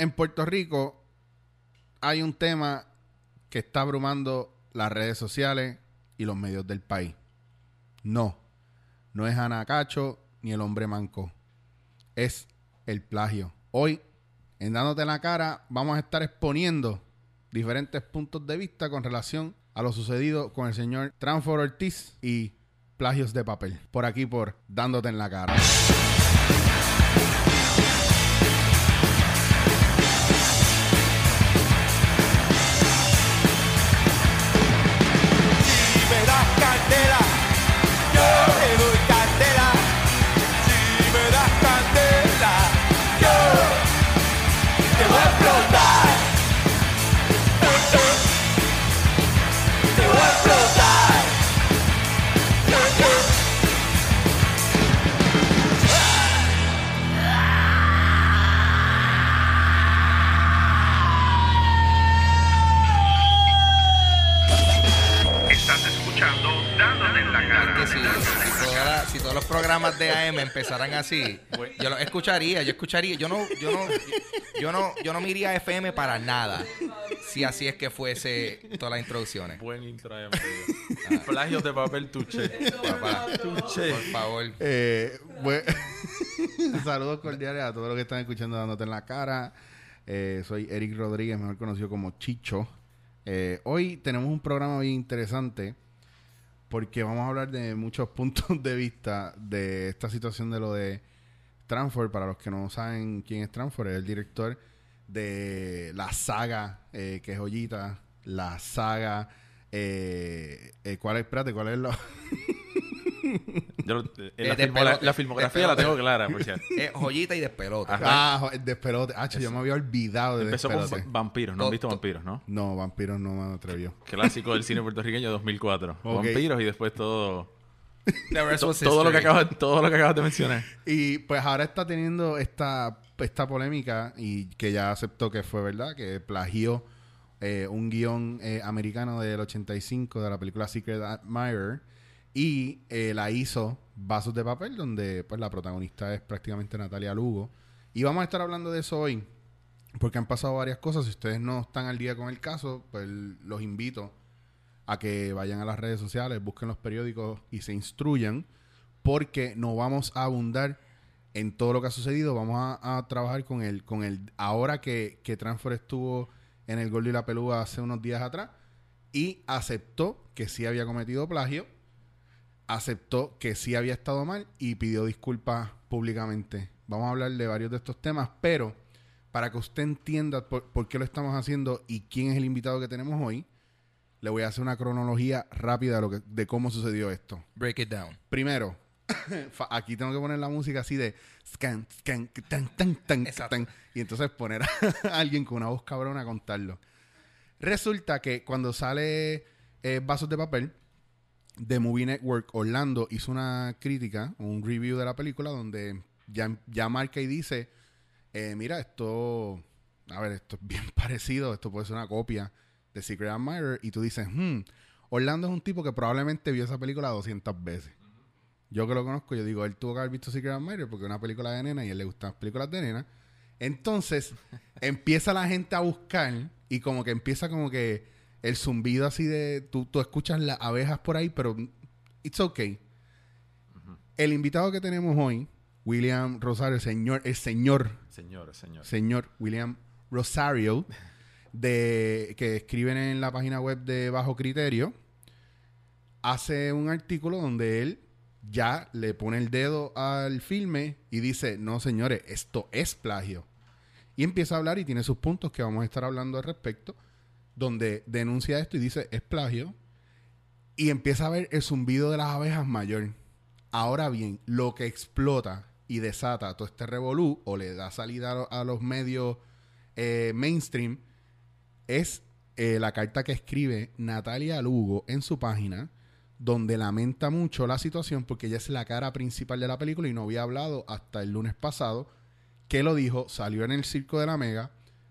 en Puerto Rico hay un tema que está abrumando las redes sociales y los medios del país. No, no es Ana Cacho ni el hombre manco. Es el plagio. Hoy, en Dándote la cara, vamos a estar exponiendo diferentes puntos de vista con relación a lo sucedido con el señor Transfor Ortiz y plagios de papel. Por aquí, por Dándote en la cara. De AM empezaran así, yo lo escucharía, yo escucharía, yo no, yo no, yo no, yo no me iría a FM para nada. Si así es que fuese todas las introducciones. Buen intro ahí, amigo. Plagios de papel tuche. Papá, Tuche. por favor. Eh, bue- Saludos cordiales a todos los que están escuchando dándote en la cara. Eh, soy Eric Rodríguez, mejor conocido como Chicho. Eh, hoy tenemos un programa bien interesante porque vamos a hablar de muchos puntos de vista de esta situación de lo de Transfor. Para los que no saben quién es Transfor, es el director de la saga eh, que es Joyita, la saga. Eh, eh, ¿Cuál es? Espérate, ¿cuál es la.? Yo lo- eh, Eh, la, de filmo- pelo- la- la filmografía la tengo clara, por cierto. Es joyita y despelote. Ajá. Ah, el despelote. Ah, yo me había olvidado de Empezó con despelote. va- vampiros, no To- han visto to- vampiros, ¿no? No, vampiros no me atrevió. Clásico del cine puertorriqueño 2004. Ok. Vampiros y después todo The rest to- was todo lo que history. acabas todo lo que acabas de mencionar. Y pues ahora está teniendo esta, esta polémica y que ya aceptó que fue verdad, que plagió eh, un guion eh, americano del 85 de la película Secret Admirer y eh, la hizo Vasos de Papel, donde pues la protagonista es prácticamente Natalia Lugo. Y vamos a estar hablando de eso hoy, porque han pasado varias cosas. Si ustedes no están al día con el caso, pues los invito a que vayan a las redes sociales, busquen los periódicos y se instruyan, porque no vamos a abundar en todo lo que ha sucedido. Vamos a, trabajar con el, con el, ahora que, que Transfer estuvo en el Gordo y la Pelúa hace unos días atrás y aceptó que sí había cometido plagio, aceptó que sí había estado mal y pidió disculpas públicamente. Vamos a hablar de varios de estos temas, pero para que usted entienda por, por qué lo estamos haciendo y quién es el invitado que tenemos hoy, le voy a hacer una cronología rápida de, lo que, de cómo sucedió esto. Break it down. Primero, aquí tengo que poner la música así de scan, scan, tan, tan, tan, tan, y entonces poner a alguien con una voz cabrona a contarlo. Resulta que cuando sale eh, Vasos de Papel, The Movie Network Orlando hizo una crítica, un review de la película donde ya, ya marca y dice, eh, mira, esto, a ver, esto es bien parecido, esto puede ser una copia de Secret Admirer, y tú dices, hmm, Orlando es un tipo que probablemente vio esa película 200 veces. Yo que lo conozco, yo digo, él tuvo que haber visto Secret Admirer porque es una película de nena y a él le gustan las películas de nena. Entonces, empieza la gente a buscar y como que empieza como que el zumbido así de... Tú, tú escuchas las abejas por ahí, pero it's okay. El invitado que tenemos hoy, William Rosario, el señor, el señor, Señor, señor. señor William Rosario, de, que escriben en la página web de Bajo Criterio, hace un artículo donde él ya le pone el dedo al filme y dice, no señores, esto es plagio. Y empieza a hablar y tiene sus puntos que vamos a estar hablando al respecto, donde denuncia esto y dice, es plagio. Y empieza a ver el zumbido de las abejas mayor. Ahora bien, lo que explota y desata todo este revolú o le da salida a, lo- a los medios eh, mainstream es eh, la carta que escribe Natalia Lugo en su página, donde lamenta mucho la situación porque ella es la cara principal de la película y no había hablado hasta el lunes pasado. que lo dijo? Salió en el Circo de la Mega,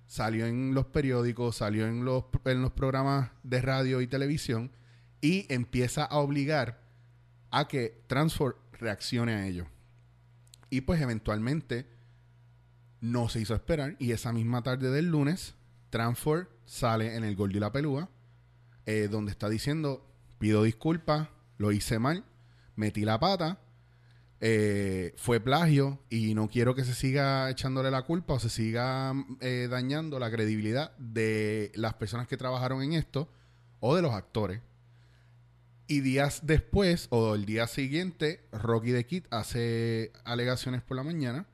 salió en los periódicos, salió en los, en los programas de radio y televisión y empieza a obligar a que Transfor reaccione a ello. Y pues eventualmente no se hizo esperar y esa misma tarde del lunes, Transfor sale en el Gol y la Pelúa, eh, donde está diciendo, pido disculpas, lo hice mal, metí la pata, eh, fue plagio y no quiero que se siga echándole la culpa o se siga eh, dañando la credibilidad de las personas que trabajaron en esto o de los actores. Y días después, o el día siguiente, Rocky the Kid hace alegaciones por la mañana,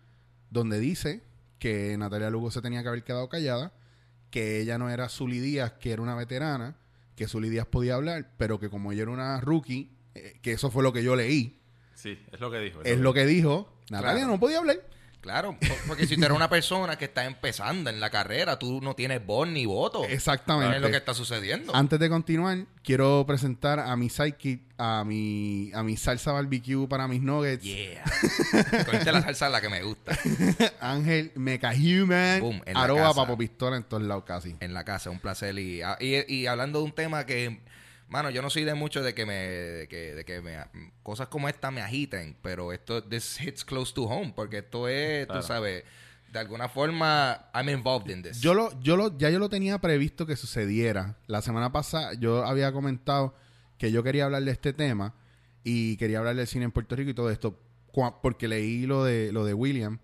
donde dice que Natalia Lugo se tenía que haber quedado callada, que ella no era Zully Díaz, que era una veterana, que Zully Díaz podía hablar, pero que como ella era una rookie, eh, que eso fue lo que yo leí, Sí, es lo que dijo. es lo que dijo, Natalia Claro. no podía hablar. Claro, po- porque si tú eres una persona que está empezando en la carrera, tú no tienes voz ni voto. Exactamente. Es lo que está sucediendo. Antes de continuar, quiero presentar a mi sidekick, a mi, a mi salsa barbecue para mis nuggets, Yeah. Cogiste la salsa la que me gusta. Ángel Mecha Human, Boom, en la arroba casa. papo pistola en todos lados casi. En la casa, un placer. Y, ah, y, y hablando de un tema que, mano, yo no soy de mucho de que me, de que, de que me, cosas como esta me agiten, pero esto, this hits close to home, porque esto es, Claro. tú sabes, de alguna forma, I'm involved in this. Yo lo, yo lo, ya yo lo tenía previsto que sucediera. La semana pasada yo había comentado que yo quería hablar de este tema y quería hablar del cine en Puerto Rico y todo esto cua- porque leí lo de lo de William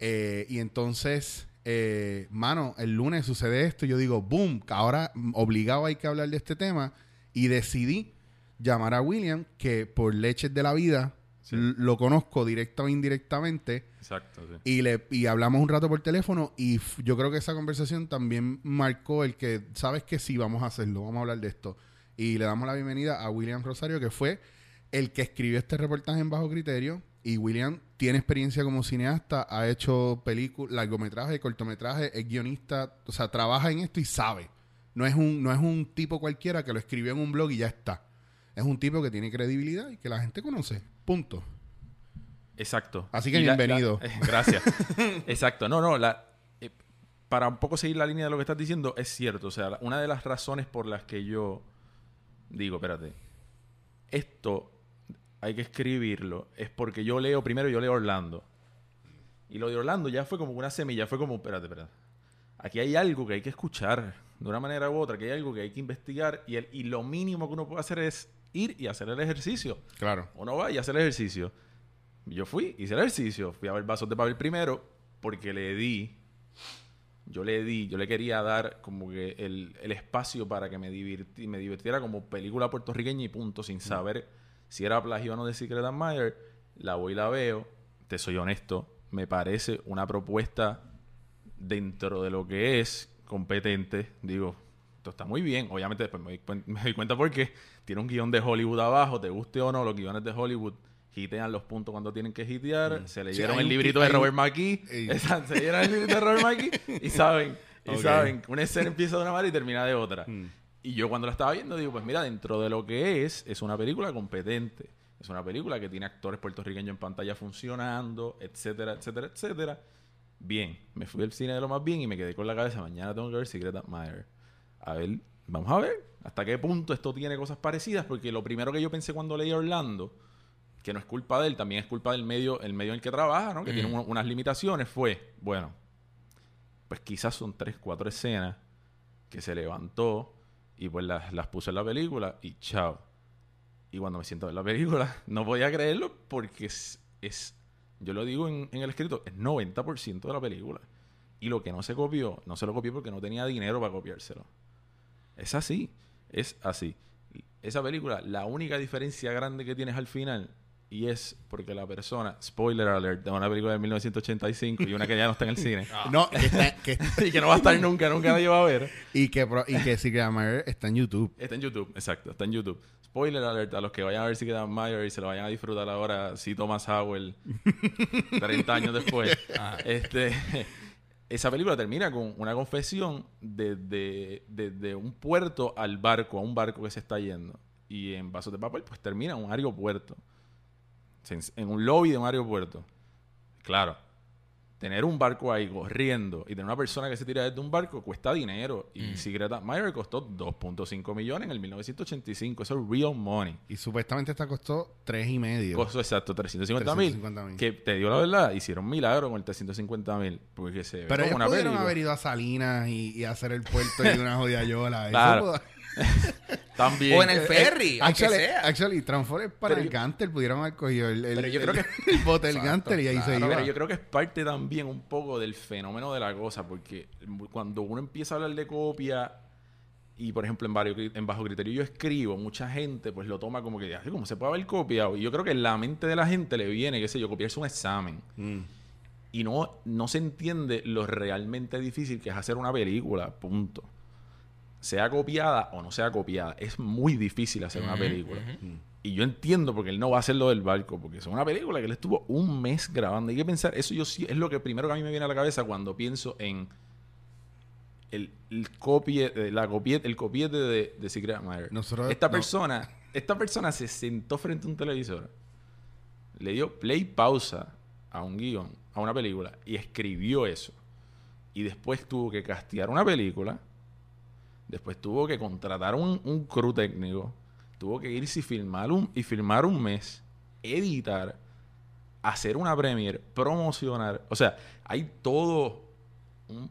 Eh, y entonces eh, mano el lunes sucede esto y yo digo boom que ahora obligado hay que hablar de este tema y decidí llamar a William que por leches de la vida Sí. lo conozco directa o indirectamente Exacto, sí. y, le, y hablamos un rato por teléfono y yo creo que esa conversación también marcó el que, sabes que sí, vamos a hacerlo, vamos a hablar de esto. Y le damos la bienvenida a William Rosario, que fue el que escribió este reportaje en Bajo Criterio. Y William tiene experiencia como cineasta, ha hecho películas, largometrajes, cortometrajes, es guionista, o sea, trabaja en esto y sabe. No es, un, no es un tipo cualquiera que lo escribió en un blog y ya está. Es un tipo que tiene credibilidad y que la gente conoce. Punto. Exacto. Así que Y bienvenido. la- eh, gracias. Exacto. No, no, la, eh, para un poco seguir la línea de lo que estás diciendo, es cierto. O sea, una de las razones por las que yo digo, espérate, esto hay que escribirlo, es porque yo leo, primero yo leo Orlando. Y lo de Orlando ya fue como una semilla, fue como, espérate, espérate. Aquí hay algo que hay que escuchar de una manera u otra, que hay algo que hay que investigar y, el, y lo mínimo que uno puede hacer es ir y hacer el ejercicio. Claro. Uno va y hace el ejercicio. Yo fui, hice el ejercicio, fui a ver vasos de papel primero, porque le di, yo le di, yo le quería dar como que el, el espacio para que me, divirti- me divirtiera como película puertorriqueña y punto, sin saber si era plagio o no de Secret Admirer. La voy y la veo, te soy honesto, me parece una propuesta dentro de lo que es competente. Digo, esto está muy bien. Obviamente después me doy, me doy cuenta porque tiene un guion de Hollywood abajo, te guste o no, los guiones de Hollywood hitean los puntos cuando tienen que hitear. Se leyeron hay el librito de Robert McKee. Se leyeron el librito de Robert McKee y saben, y saben, una escena empieza de una manera y termina de otra. Mm. Y yo cuando la estaba viendo digo, pues mira, dentro de lo que es, es una película competente. Es una película que tiene actores puertorriqueños en pantalla funcionando, etcétera, etcétera, etcétera. Bien, me fui al cine de lo más bien y me quedé con la cabeza, mañana tengo que ver Secret Admirer. A ver, vamos a ver hasta qué punto esto tiene cosas parecidas, porque lo primero que yo pensé cuando leí Orlando, que no es culpa de él, también es culpa del medio, el medio en el que trabaja, ¿no? Que tiene un- unas limitaciones, fue, bueno, pues quizás son tres, cuatro escenas que se levantó y pues las, las puso en la película y chao. Y cuando me siento ver la película, no podía creerlo porque es, es yo lo digo en, en el escrito, es 90% de la película. Y lo que no se copió, no se lo copió porque no tenía dinero para copiárselo. Es así, es así. Esa película, la única diferencia grande que tienes al final, y es porque la persona, spoiler alert, de una película de 1985 y una que ya no está en el cine, No, que está- que- y que no va a estar nunca, nunca nadie va a ver. y que, y que Secret Admirer está en YouTube. Está en YouTube, exacto, está en YouTube. Spoiler alert a los que vayan a ver Secret Admirer y se lo vayan a disfrutar ahora, sí, Thomas Howell, 30 años después. este, esa película termina con una confesión desde desde un puerto al barco, a un barco que se está yendo. Y en Vasos de Papel, pues termina en un aeropuerto. En un lobby de un aeropuerto. Claro, tener un barco ahí corriendo y tener una persona que se tira desde un barco cuesta dinero. Y Mm. Secret Admirer costó 2.5 millones en el 1985. Eso es real money. Y supuestamente esta costó tres y medio. Costó exacto 350 mil. 350,000. Que te digo la verdad, hicieron milagro con el 350 mil. Porque se ve Pero como ellos una pudieron película. haber ido a Salinas y, y hacer el puerto y una jodida yola. Claro. También. O en el ferry, aunque Actually, sea. actually, Transformers para Pero el Gantel pudieron haber cogido el, el, Pero yo el- creo que- el bote del Exacto, Gantel y ahí se iba. Pero yo creo que es parte también un poco del fenómeno de la cosa, porque cuando uno empieza a hablar de copia, y por ejemplo en, varios, en Bajo Criterio yo escribo, mucha gente pues lo toma como que, "Ay, ¿cómo se puede haber copiado? Y yo creo que en la mente de la gente le viene, qué sé yo, copiarse un examen. Mm. Y no, no se entiende lo realmente difícil que es hacer una película, punto. Sea copiada o no sea copiada, es muy difícil hacer una película. ujú. Y yo entiendo porque él no va a hacer lo del barco, porque es una película que él estuvo un mes grabando. Hay que pensar, eso yo sí, es lo que primero que a mí me viene a la cabeza cuando pienso en el, el copie, eh, la copie, el copiete de, de Secret Admirer. Nosotros- esta no. persona, esta persona se sentó frente a un televisor, le dio play pausa a un guion, a una película, y escribió eso. Y después tuvo que castear una película, después tuvo que contratar un, un crew técnico, tuvo que irse y filmar un, y filmar un mes, editar, hacer una premiere, promocionar. O sea, hay todo un,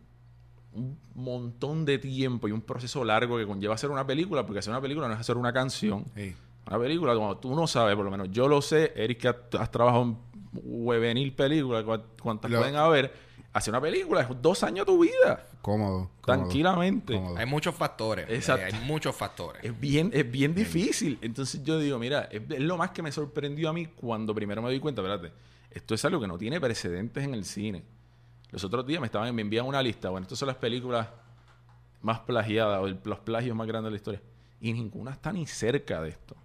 un montón de tiempo y un proceso largo que conlleva hacer una película, porque hacer una película no es hacer una canción. Sí. Una película, cuando tú no sabes, por lo menos yo lo sé, Eric, que has, has trabajado en juvenil películas, cua- cuántas Lo- pueden haber, hacer una película es dos años de tu vida, Cómodo, cómodo. tranquilamente. Cómodo. Hay muchos factores. Exacto. Hay muchos factores. Es bien, es bien difícil. Entonces yo digo, mira, es, es lo más que me sorprendió a mí cuando primero me di cuenta, espérate, esto es algo que no tiene precedentes en el cine. Los otros días me estaban me envían una lista, bueno, estas son las películas más plagiadas o el- los plagios más grandes de la historia. Y ninguna está ni cerca de esto.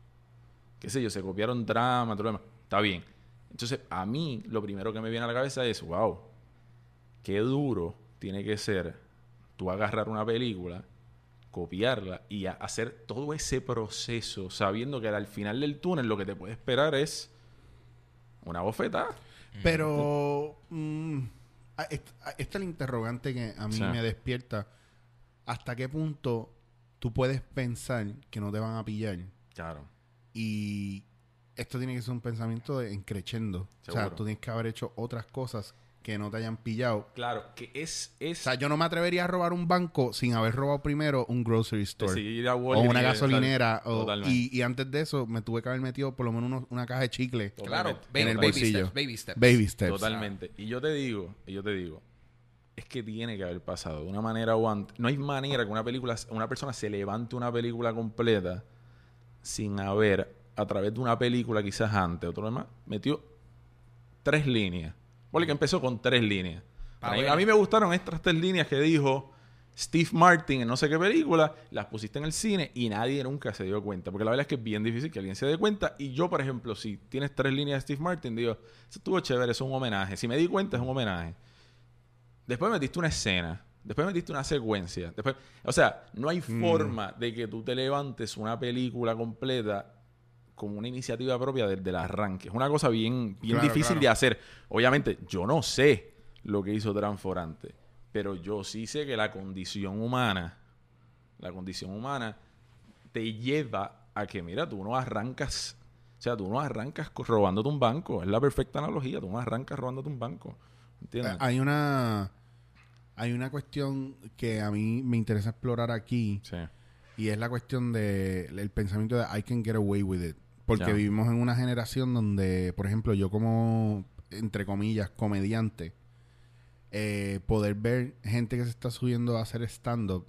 Qué sé yo, se copiaron drama, todo lo demás. Está bien. Entonces, a mí lo primero que me viene a la cabeza es, wow, qué duro tiene que ser tú agarrar una película, copiarla y hacer todo ese proceso sabiendo que al final del túnel lo que te puede esperar es una bofetada. Pero mm, esta es el interrogante que a mí me despierta. ¿Hasta qué punto tú puedes pensar que no te van a pillar? Claro. Y esto tiene que ser un pensamiento de encrechendo. O sea, tú tienes que haber hecho otras cosas que no te hayan pillado. Claro, que es... es O sea, yo no me atrevería a robar un banco sin haber robado primero un grocery store. sí, ir a o una gasolinera. o- y, y antes de eso, me tuve que haber metido por lo menos uno- una caja de chicle. Claro. En el baby bolsillo. steps. Baby steps. Baby steps. Totalmente. Y yo te digo, y yo te digo, es que tiene que haber pasado de una manera o antes. No hay manera que una película, una persona se levante una película completa sin haber, a través de una película quizás antes, otro demás, metió tres líneas. Porque que empezó con tres líneas. A, mí, ver. a mí me gustaron estas tres líneas que dijo Steve Martin en no sé qué película, las pusiste en el cine y nadie nunca se dio cuenta. Porque la verdad es que es bien difícil que alguien se dé cuenta. Y yo, por ejemplo, si tienes tres líneas de Steve Martin, digo, eso estuvo chévere, eso es un homenaje. Si me di cuenta, es un homenaje. Después metiste una escena. Después metiste una secuencia. Después, o sea, no hay Mm. forma de que tú te levantes una película completa como una iniciativa propia desde el arranque. Es una cosa bien, bien Claro, difícil claro. de hacer. Obviamente, yo no sé lo que hizo Transforante, pero yo sí sé que la condición humana, la condición humana te lleva a que, mira, tú no arrancas, o sea, tú no arrancas robándote un banco. Es la perfecta analogía. Tú no arrancas robándote un banco. ¿Entiendes? Eh, Hay una hay una cuestión que a mí me interesa explorar aquí sí. y es la cuestión de el pensamiento de I can get away with it. Porque Ya. vivimos en una generación donde, por ejemplo, yo como, entre comillas, comediante, eh, poder ver gente que se está subiendo a hacer stand-up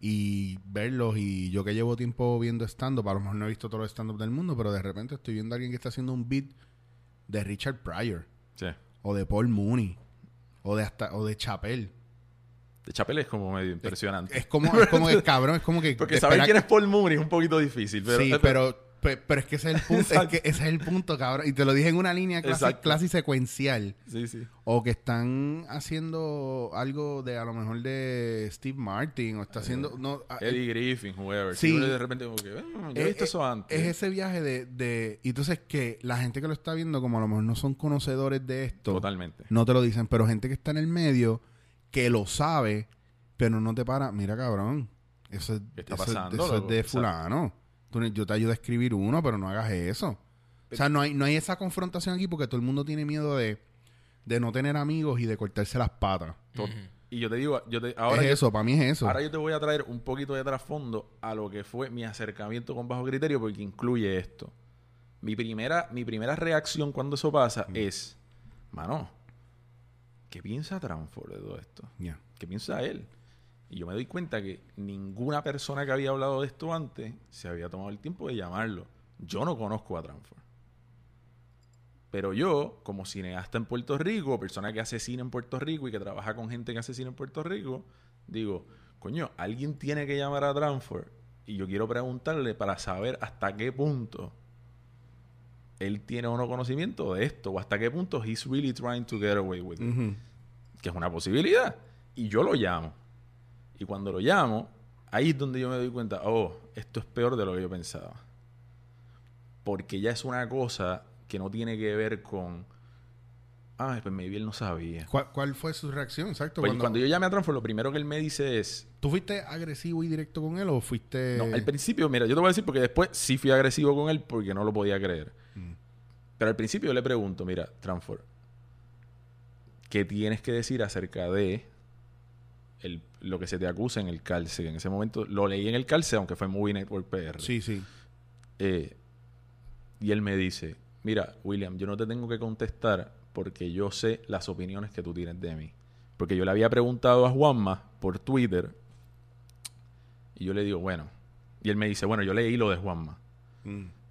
y verlos y yo que llevo tiempo viendo stand-up, a lo mejor no he visto todos los stand-up del mundo, pero de repente estoy viendo a alguien que está haciendo un beat de Richard Pryor Sí. o de Paul Mooney o de hasta o de Chappelle. De Chapel es como medio impresionante. Es como es como que cabrón, es como que Porque saber quién es Paul Mooney es un poquito difícil. Pero, sí, pero Pe- Pero es que ese es el punto, es que ese es el punto, cabrón. Y te lo dije en una línea clase, clase secuencial. Sí, sí. O que están haciendo algo de a lo mejor de Steve Martin. O está haciendo. No, a- Eddie Griffin, whoever. Sí. De repente como que, "Ah, yo he es- visto es- eso antes. Es ese viaje de, de. Y entonces que la gente que lo está viendo, como a lo mejor no son conocedores de esto. Totalmente. No te lo dicen. Pero gente que está en el medio, que lo sabe, pero no te para. Mira, cabrón. Eso es, ¿Qué está eso pasando, eso es de fulano. Tú yo te ayudo a escribir uno, pero no hagas eso. O sea, no hay, no hay esa confrontación aquí porque todo el mundo tiene miedo de, de no tener amigos y de cortarse las patas. Y yo te digo, yo te, ahora, es yo, eso, para mí es eso. ahora yo te voy a traer un poquito de trasfondo a lo que fue mi acercamiento con Bajo Criterio porque incluye esto. Mi primera, mi primera reacción cuando eso pasa es, mano, ¿qué piensa Transfor de todo esto? Ya. ¿Qué piensa él? Y yo me doy cuenta que ninguna persona que había hablado de esto antes se había tomado el tiempo de llamarlo. Yo no conozco a Transfor. Pero yo, como cineasta en Puerto Rico, persona que hace cine en Puerto Rico y que trabaja con gente que hace cine en Puerto Rico, digo, coño, alguien tiene que llamar a Transfor y yo quiero preguntarle para saber hasta qué punto él tiene o no conocimiento de esto o hasta qué punto he's really trying to get away with it que es una posibilidad. Y yo lo llamo. Y cuando lo llamo, ahí es donde yo me doy cuenta, oh, esto es peor de lo que yo pensaba. Porque ya es una cosa que no tiene que ver con, ah, pues maybe él no sabía. ¿Cuál, cuál fue su reacción? Exacto. Pues cuando, cuando yo llamé a Transfer, lo primero que él me dice es, ¿Tú fuiste agresivo y directo con él o fuiste...? no, al principio, mira, yo te voy a decir porque después sí fui agresivo con él porque no lo podía creer. Pero al principio yo le pregunto, mira, Transfer, ¿qué tienes que decir acerca de el- lo que se te acusa en el calce? En ese momento lo leí en el calce, aunque fue Movie Network PR. Sí, sí. Eh, y él me dice, mira, William, yo no te tengo que contestar porque yo sé las opiniones que tú tienes de mí. Porque yo le había preguntado a Juanma por Twitter y yo le digo, bueno, y él me dice, bueno, yo leí lo de Juanma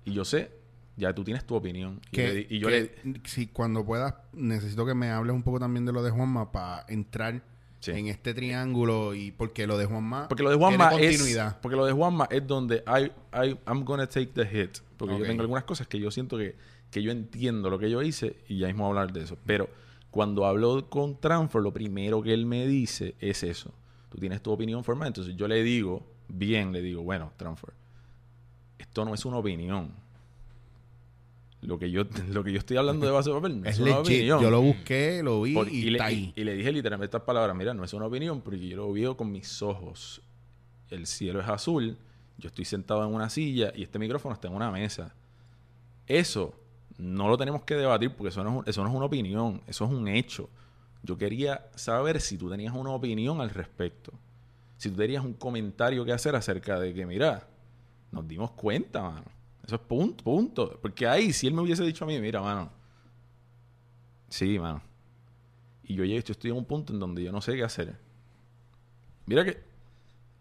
y yo sé, ya tú tienes tu opinión. Y, Que, le y yo que le... si cuando puedas, necesito que me hables un poco también de lo de Juanma para entrar Sí. en este triángulo y porque lo de Juanma Porque lo de Juanma tiene es... continuidad. Porque lo de Juanma es donde I, I, I'm gonna take the hit. Porque yo tengo algunas cosas que yo siento que, que yo entiendo lo que yo hice y ya mismo voy a hablar de eso. Pero cuando hablo con Transfer, lo primero que él me dice es eso. Tú tienes tu opinión formada. Entonces yo le digo, bien, le digo, bueno, Transfer, esto no es una opinión. Lo que yo, lo que yo estoy hablando de base de papel no es, Es una opinión. Yo lo busqué, lo vi Por- y, y, le, está ahí. y le dije literalmente estas palabras, mira, no es una opinión, porque yo lo veo con mis ojos. El cielo es azul, yo estoy sentado en una silla y este micrófono está en una mesa. Eso no lo tenemos que debatir porque eso no es, eso no es una opinión, eso es un hecho. Yo quería saber si tú tenías una opinión al respecto. Si tú tenías un comentario que hacer acerca de que, mira, nos dimos cuenta, mano. Eso es punto, punto. Porque ahí, si él me hubiese dicho a mí, mira, mano. Sí, mano. Y yo, ya- yo estoy en un punto en donde yo no sé qué hacer. Mira que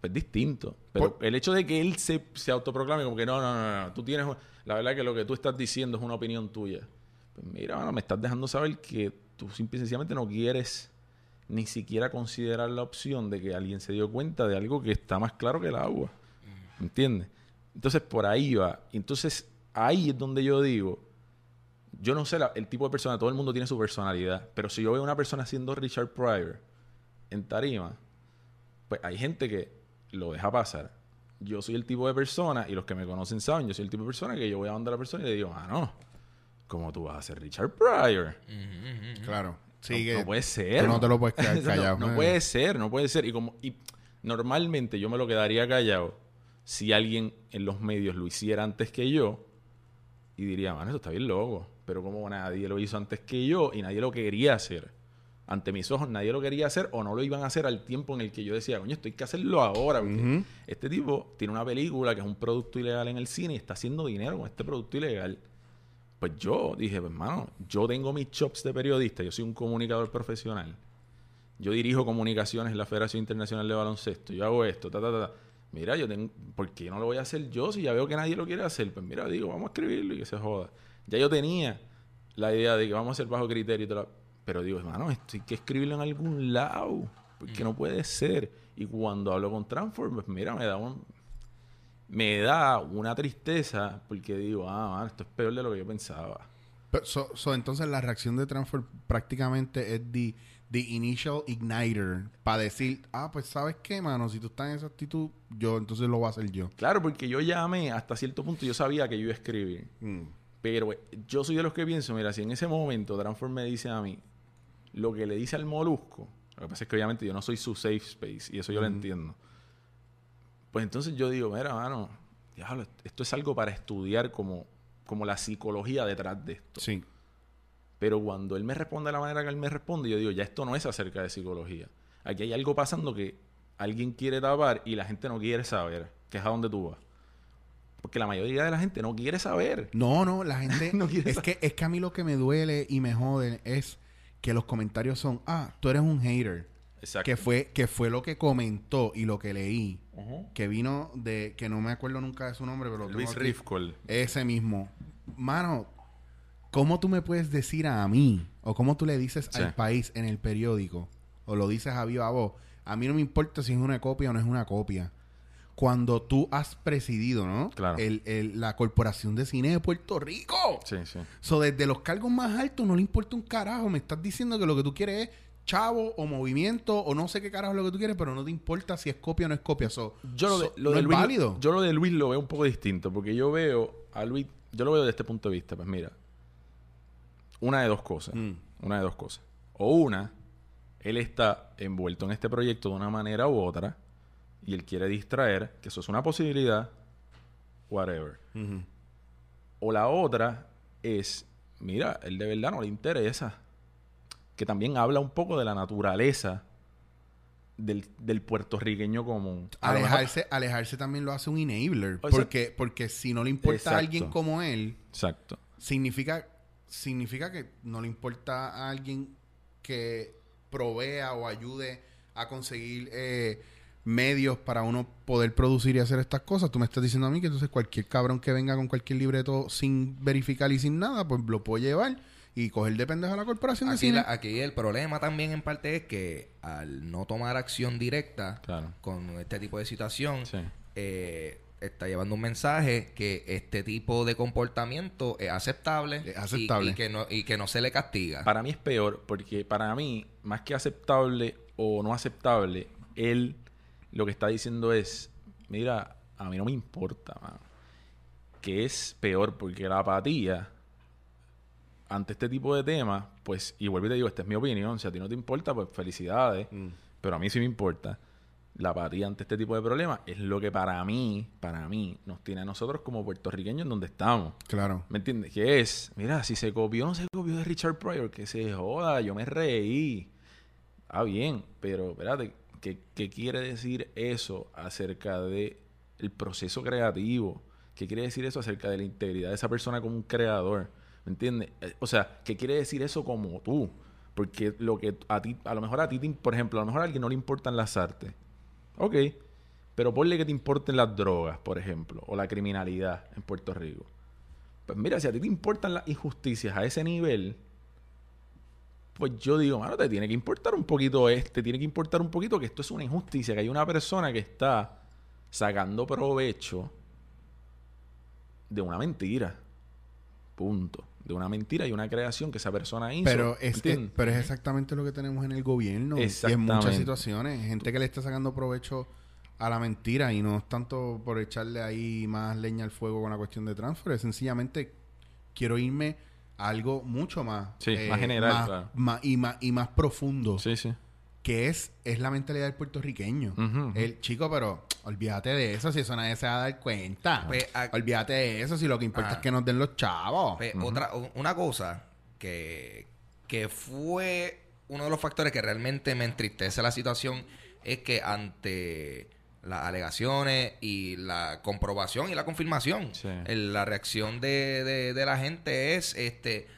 es distinto. Pero Por- el hecho de que él se, se autoproclame como que no, no, no, no, tú tienes... La verdad que lo que tú estás diciendo es una opinión tuya. Pues mira, mano, me estás dejando saber que tú simple y sencillamente no quieres ni siquiera considerar la opción de que alguien se dio cuenta de algo que está más claro que el agua. ¿Entiendes? Entonces por ahí va. Entonces ahí es donde yo digo, yo no sé la- el tipo de persona, todo el mundo tiene su personalidad, pero si yo veo una persona haciendo Richard Pryor en tarima, pues hay gente que lo deja pasar. Yo soy el tipo de persona, y los que me conocen saben, yo soy el tipo de persona que yo voy a donde la persona y le digo, ah, no, ¿cómo tú vas a ser Richard Pryor? Claro. Sí, no, que no puede ser. tú no te lo puedes quedar No, callado. No, Eh. puede ser, no puede ser. Y como y normalmente yo me lo quedaría callado si alguien en los medios lo hiciera antes que yo y diría, mano, eso está bien loco. Pero como nadie lo hizo antes que yo y nadie lo quería hacer. Ante mis ojos nadie lo quería hacer o no lo iban a hacer al tiempo en el que yo decía, coño, esto hay que hacerlo ahora. porque. Este tipo tiene una película que es un producto ilegal en el cine y está haciendo dinero con este producto ilegal. Pues yo dije, pues hermano, yo tengo mis chops de periodista, yo soy un comunicador profesional. Yo dirijo comunicaciones en la Federación Internacional de Baloncesto, yo hago esto, ta, ta, ta. ta. Mira, yo tengo, ¿por qué no lo voy a hacer yo si ya veo que nadie lo quiere hacer? Pues mira, digo, vamos a escribirlo y que se joda. Ya yo tenía la idea de que vamos a hacer bajo criterio y toda la- Pero digo, hermano, esto hay que escribirlo en algún lado, porque no puede ser. Y cuando hablo con Transform, pues mira, me da un, me da una tristeza porque digo, ah, esto es peor de lo que yo pensaba. So- entonces la reacción de Transfer prácticamente es the, the initial igniter para decir, ah, pues sabes qué, mano, si tú estás en esa actitud, yo entonces lo voy a hacer yo. Claro, porque yo llamé hasta cierto punto, yo sabía que yo iba a escribir. Mm. Pero eh, yo soy de los que pienso, mira, si en ese momento Transform me dice a mí lo que le dice al molusco, lo que pasa es que obviamente yo no soy su safe space y eso yo lo entiendo. Pues entonces yo digo, mira, mano, diablo, esto es algo para estudiar como, como la psicología detrás de esto. Sí. Pero cuando él me responde de la manera que él me responde, yo digo, ya esto no es acerca de psicología. Aquí hay algo pasando que alguien quiere tapar y la gente no quiere saber, que es a dónde tú vas. Porque la mayoría de la gente no quiere saber. No, no, la gente... No quiere es, que, es que a mí lo que me duele y me jode es que los comentarios son, ah, tú eres un hater. Exacto. Que fue, que fue lo que comentó y lo que leí. Que vino de... Que no me acuerdo nunca de su nombre, pero... lo tengo Luis. Rifkol. Ese mismo. Mano, ¿cómo tú me puedes decir a mí? O cómo tú le dices Sí. al país en el periódico? O lo dices a viva voz. A mí no me importa si es una copia o no es una copia. Cuando tú has presidido, ¿no? Claro. El- el- la Corporación de Cine de Puerto Rico. Sí, sí. So, desde los cargos más altos no le importa un carajo. Me estás diciendo que lo que tú quieres es chavo o movimiento o no sé qué carajo es lo que tú quieres, pero no te importa si es copia o no es copia. So, Yo lo de, so, lo no de es Luis, válido. Yo lo de Luis lo veo un poco distinto, porque yo veo a Luis, yo lo veo desde este punto de vista. Pues mira, una de dos cosas. Mm. Una de dos cosas. O una, él está envuelto en este proyecto de una manera u otra, y él quiere distraer, que eso es una posibilidad, whatever. O la otra es, mira, él de verdad no le interesa. Que también habla un poco de la naturaleza del, del puertorriqueño común. Alejarse, alejarse también lo hace un enabler. Porque, porque si no le importa a alguien como él, Exacto. significa, significa que no le importa a alguien que provea o ayude a conseguir eh, medios para uno poder producir y hacer estas cosas. Tú me estás diciendo a mí que entonces cualquier cabrón que venga con cualquier libreto sin verificar y sin nada, pues lo puedo llevar y coger de pendejo a la corporación de Aquí, cine. la- aquí el problema también en parte es que al no tomar acción directa Claro. con este tipo de situación, Sí. eh, está llevando un mensaje que este tipo de comportamiento es aceptable, Es y- aceptable. Y, que no, y que no se le castiga. Para mí es peor, porque para mí, más que aceptable o no aceptable, él lo que está diciendo es, mira, a mí no me importa. Que es peor, porque la apatía ante este tipo de temas, pues, y vuelvo y te digo, esta es mi opinión, si a ti no te importa, pues felicidades, pero a mí sí me importa. La apatía ante este tipo de problemas es lo que para mí, para mí, nos tiene a nosotros como puertorriqueños en donde estamos. Claro. ¿Me entiendes? Que es, mira, si se copió o no se copió de Richard Pryor, que se joda, yo me reí. Ah, bien, pero espérate, ¿qué, qué quiere decir eso acerca de el proceso creativo? ¿Qué quiere decir eso acerca de la integridad de esa persona como un creador? ¿Me entiendes? Eh, O sea, ¿qué quiere decir eso como tú? Porque lo que a ti, a lo mejor a ti, te- por ejemplo, a lo mejor a alguien no le importan las artes. Ok, pero ponle que te importen las drogas, por ejemplo, o la criminalidad en Puerto Rico. Pues mira, si a ti te importan las injusticias a ese nivel, pues yo digo, mano, te tiene que importar un poquito este, tiene que importar un poquito que esto es una injusticia, que hay una persona que está sacando provecho de una mentira. Punto. De una mentira y una creación que esa persona hizo. Pero es, es- pero es exactamente lo que tenemos en el gobierno. Y en muchas situaciones. Gente que le está sacando provecho a la mentira y no es tanto por echarle ahí más leña al fuego con la cuestión de transfer. Es sencillamente quiero irme a algo mucho más. eh, Sí, más general, más- claro. más- y, más, y más profundo. Sí, sí. Que es, es la mentalidad del puertorriqueño. El chico, pero olvídate de eso si eso nadie se va a dar cuenta. Pues, a- olvídate de eso si lo que importa Ah. es que nos den los chavos. Pues, otra, una cosa que, que fue uno de los factores que realmente me entristece la situación es que ante las alegaciones y la comprobación y la confirmación, Sí. el- la reacción de, de- de la gente es este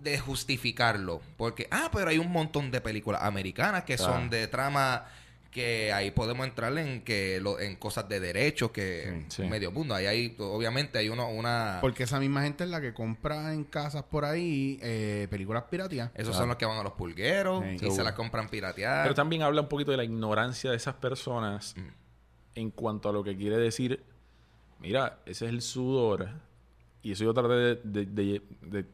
de justificarlo. Porque, ah, pero hay un montón de películas americanas que Claro. son de trama que ahí podemos entrar en que lo- en cosas de derechos que Sí. medio mundo. Ahí hay, obviamente, hay uno, una... Porque esa misma gente es la que compra en casas por ahí eh, películas piratías. Esos son los que van a los pulgueros Sí. y Seguro. se las compran pirateadas. Pero también habla un poquito de la ignorancia de esas personas en cuanto a lo que quiere decir, mira, ese es el sudor, y eso yo traté de, de- de- de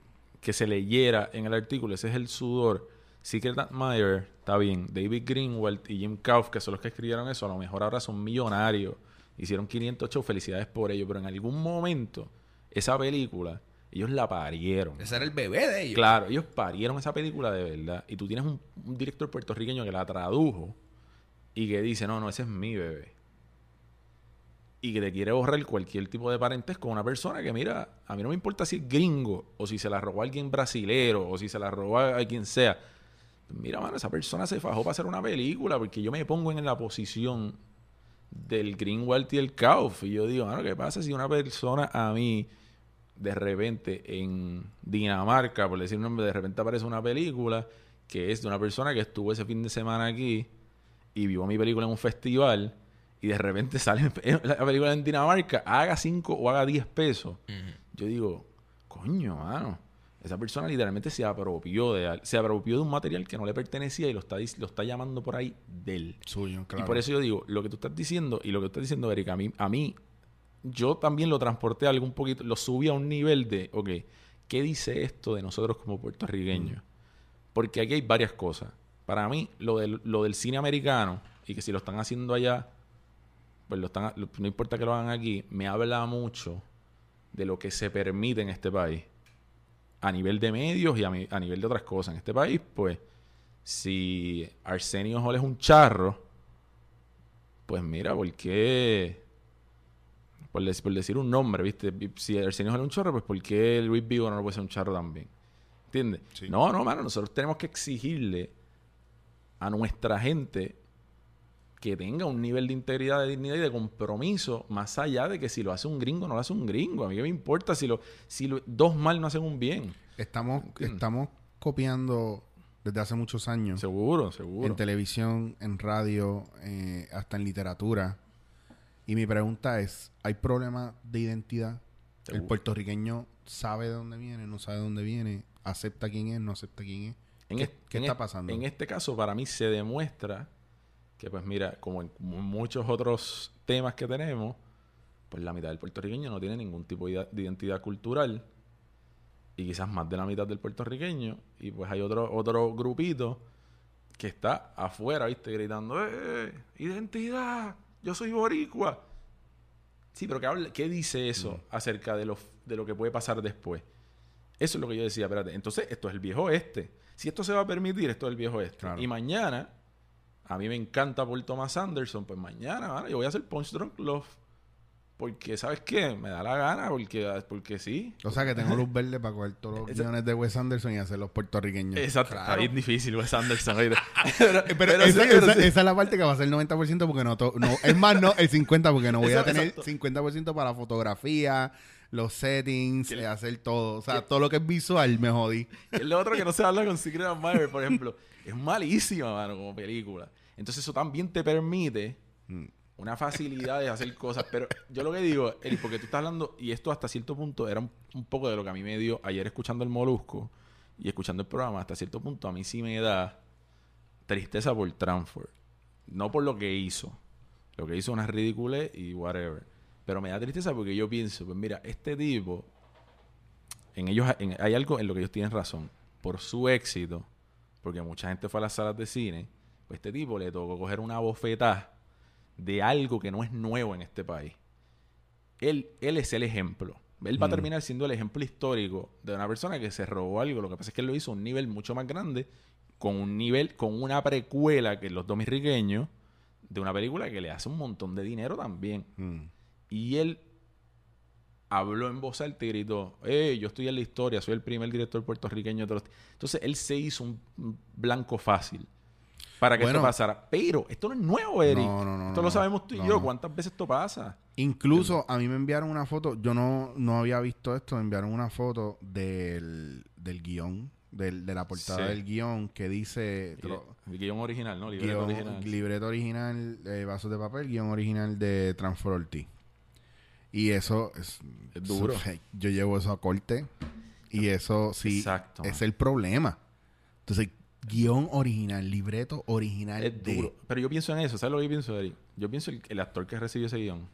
que se leyera en el artículo, ese es el sudor. Secret Admirer, está bien. David Greenwald y Jim Kauf, que son los que escribieron eso, a lo mejor ahora son millonarios. Hicieron 508, felicidades por ello, pero en algún momento, esa película, ellos la parieron. Ese era el bebé de ellos. Claro, ellos parieron esa película de verdad. Y tú tienes un, un director puertorriqueño que la tradujo y que dice, no, no, ese es mi bebé. Y que te quiere borrar cualquier tipo de parentesco con una persona que, mira, a mí no me importa si es gringo o si se la robó a alguien brasilero o si se la robó a, a quien sea. Mira, mano, esa persona se fajó para hacer una película porque yo me pongo en la posición del Greenwald y el Kauf. Y yo digo, mano, ¿qué pasa si una persona a mí de repente en Dinamarca, por decir un nombre, de repente aparece una película que es de una persona que estuvo ese fin de semana aquí y vio mi película en un festival y de repente sale la película en Dinamarca, haga 5 o haga 10 pesos. Yo digo, coño, mano, esa persona literalmente se apropió de se apropió de un material que no le pertenecía y lo está, lo está llamando por ahí de él. Suyo, claro. Y por eso yo digo, lo que tú estás diciendo y lo que tú estás diciendo, Erika, a mí, a mí yo también lo transporté algo un poquito, lo subí a un nivel de, ok, ¿qué dice esto de nosotros como puertorriqueños? Porque aquí hay varias cosas. Para mí, lo del, lo del cine americano, y que si lo están haciendo allá, pues lo están, lo- no importa que lo hagan aquí, me habla mucho de lo que se permite en este país. A nivel de medios y a, mi- a nivel de otras cosas. En este país, pues, si Arsenio Hall es un charro, pues mira, ¿por qué? Por, dec- por decir un nombre, ¿viste? Si Arsenio Hall es un charro, pues ¿por qué Luis Vigo no puede ser un charro también? ¿Entiendes? Sí. No, no, mano, nosotros tenemos que exigirle a nuestra gente que tenga un nivel de integridad, de dignidad y de compromiso, más allá de que si lo hace un gringo, no lo hace un gringo. A mí qué me importa si, lo, si lo- dos mal no hacen un bien. Estamos, Entiendo. estamos copiando desde hace muchos años. Seguro, seguro. En televisión, en radio, eh, hasta en literatura. Y mi pregunta es, ¿hay problemas de identidad? El puertorriqueño sabe de dónde viene, no sabe de dónde viene, acepta quién es, no acepta quién es. En ¿Qué, es- qué en está es- pasando? En este caso, para mí se demuestra que, pues mira, como en mu- muchos otros temas que tenemos, pues la mitad del puertorriqueño no tiene ningún tipo de ida- de identidad cultural y quizás más de la mitad del puertorriqueño y pues hay otro otro grupito que está afuera, ¿viste? Gritando, ¡eh! ¡Identidad! ¡Yo soy boricua! Sí, pero ¿qué, habla- qué dice eso acerca de lo, de lo que puede pasar después? Eso es lo que yo decía, espérate. Entonces, esto es el viejo este. Si esto se va a permitir, esto es el viejo este. Claro. Y mañana, a mí me encanta Paul Thomas Anderson, pues mañana, mano, yo voy a hacer Punch Drunk Love. Porque, ¿sabes qué? Me da la gana, porque, porque sí. O sea que tengo luz verde para coger todos los Esa- guiones de Wes Anderson y hacerlos puertorriqueños. Exacto. Está bien difícil, Wes Anderson. Pero, Pero esa, sí, pero esa- sí. esa es la parte que va a ser el 90% porque no, to- no es más no el 50 porque no voy a tener exacto. 50% para la fotografía, los settings, hacer todo, o sea, todo lo que es visual me jodí. Y es lo otro que no se habla con Secret Admirer, por ejemplo. Es malísima, mano, como película. Entonces eso también te permite Mm. una facilidad de hacer cosas. Pero yo lo que digo, porque tú estás hablando, y esto hasta cierto punto era un, un poco de lo que a mí me dio ayer escuchando el Molusco y escuchando el programa, hasta cierto punto a mí sí me da tristeza por Transford. No por lo que hizo. Lo que hizo una ridícula y whatever. Pero me da tristeza porque yo pienso, pues mira, este tipo, en ellos en- hay algo en lo que ellos tienen razón. Por su éxito, porque mucha gente fue a las salas de cine, pues este tipo le tocó coger una bofetada de algo que no es nuevo en este país. Él, él es el ejemplo. Él va a terminar siendo el ejemplo histórico de una persona que se robó algo. Lo que pasa es que él lo hizo a un nivel mucho más grande, con un nivel, con una precuela que Los Dominriqueños, de una película que le hace un montón de dinero también. Mm. Y él habló en voz alta y gritó, eh, yo estoy en la historia, soy el primer director puertorriqueño de los... Entonces él se hizo un blanco fácil para que Bueno. esto pasara. Pero esto no es nuevo, Eric. No, no, no, esto no, lo sabemos tú y no, yo. ¿Cuántas veces esto pasa? Incluso a mí me enviaron una foto, yo no, no había visto esto, me enviaron una foto del, del guion, del, de la portada Sí. del guion que dice... El guion original, ¿no? Libreto guión- original. libreto original, eh, vasos de papel, guion original de Transfer Ortiz. Y eso es, Es duro. eso- yo llevo eso a corte y eso sí Exacto, es man. el problema. Entonces, Guión original, libreto original Es de... duro. Pero yo pienso en eso. ¿Sabes lo que yo pienso, Eric? Yo pienso el, el actor que recibió ese guion.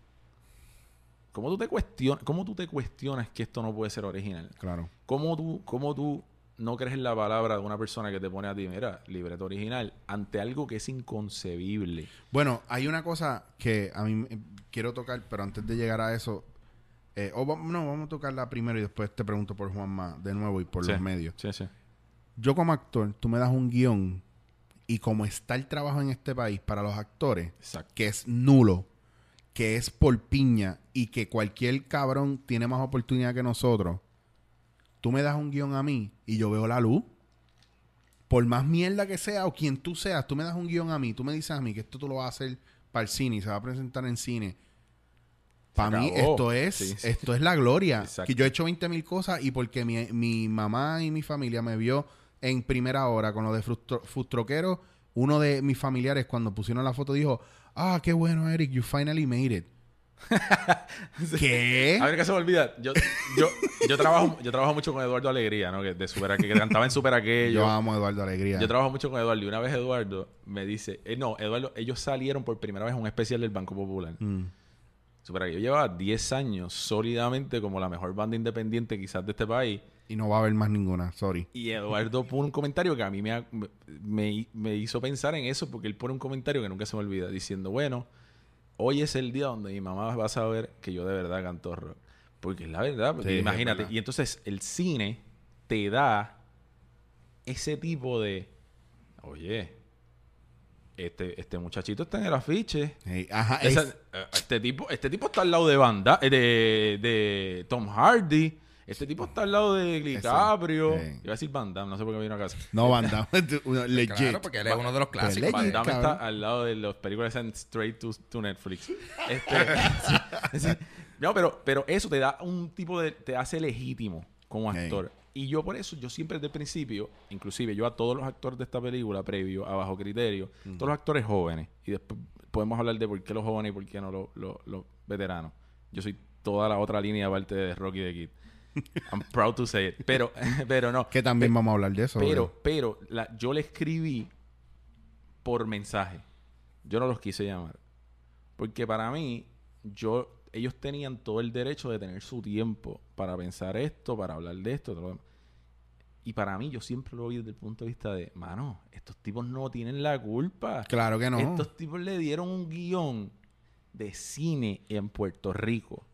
¿Cómo tú, te cuestionas, ¿Cómo tú te cuestionas que esto no puede ser original? Claro. ¿Cómo tú, cómo tú no crees en la palabra de una persona que te pone a ti, mira, libreto original, ante algo que es inconcebible? Bueno, hay una cosa que a mí me- quiero tocar, pero antes de llegar a eso... eh, o vam- no, vamos a tocarla primero y después te pregunto por Juanma de nuevo y por Sí, los medios. Sí, sí. Yo como actor, tú me das un guion y como está el trabajo en este país para los actores, Exacto. que es nulo, que es por piña y que cualquier cabrón tiene más oportunidad que nosotros, tú me das un guion a mí y yo veo la luz. Por más mierda que sea o quien tú seas, tú me das un guion a mí, tú me dices a mí que esto tú lo vas a hacer para el cine y se va a presentar en cine. Para mí esto es, Sí, sí. esto es la gloria. Exacto. Que yo he hecho 20 mil cosas y porque mi, mi mamá y mi familia me vio en primera hora con lo de Frustroquero, uno de mis familiares cuando pusieron la foto dijo, ah, qué bueno, Eric, you finally made it. ¿Qué? A ver, que se me olvida. Yo, yo, yo, trabajo, yo trabajo mucho con Eduardo Alegría, ¿no? Que, de super, que cantaba en Super Aquello. Yo amo a Eduardo Alegría. Yo trabajo mucho con Eduardo y una vez Eduardo me dice, eh, no, Eduardo, ellos salieron por primera vez en un especial del Banco Popular. Mm. Super Aquello llevaba 10 años sólidamente como la mejor banda independiente quizás de este país. Y no va a haber más ninguna, sorry. Y Eduardo pone un comentario que a mí me, me, me hizo pensar en eso porque él pone un comentario que nunca se me olvida diciendo, bueno, hoy es el día donde mi mamá va a saber que yo de verdad canto rock. Porque es la verdad, porque Sí, imagínate. verdad. Y entonces el cine te da ese tipo de, oye, este, este muchachito está en el afiche. Hey, ajá, Esa- es- eh, este tipo este tipo está al lado de banda eh, de, de Tom Hardy este tipo está al lado de DiCaprio sí. iba a decir Van Damme, no sé por qué vino a casa no, banda. legit. Claro, porque él es uno de los clásicos. Legit, Van Damme cabrón. está al lado de las películas en straight to, to Netflix Este, sí. no pero pero eso te da un tipo de te hace legítimo como actor y yo por eso yo siempre desde el principio inclusive yo a todos los actores de esta película previo a bajo criterio todos los actores jóvenes y después podemos hablar de por qué los jóvenes y por qué no los, los- los veteranos yo soy toda la otra línea aparte de Rocky the Kid I'm proud to say it pero pero no Que también vamos a hablar de eso. pero, bro. pero la- yo le escribí por mensaje. Yo no los quise llamar. Porque para mí, yo, ellos tenían todo el derecho de tener su tiempo para pensar esto, para hablar de esto. todo lo demás. Y para mí, yo siempre lo vi desde el punto de vista de, mano, estos tipos no tienen la culpa. Claro que no. Estos tipos le dieron un guion de cine en Puerto Rico.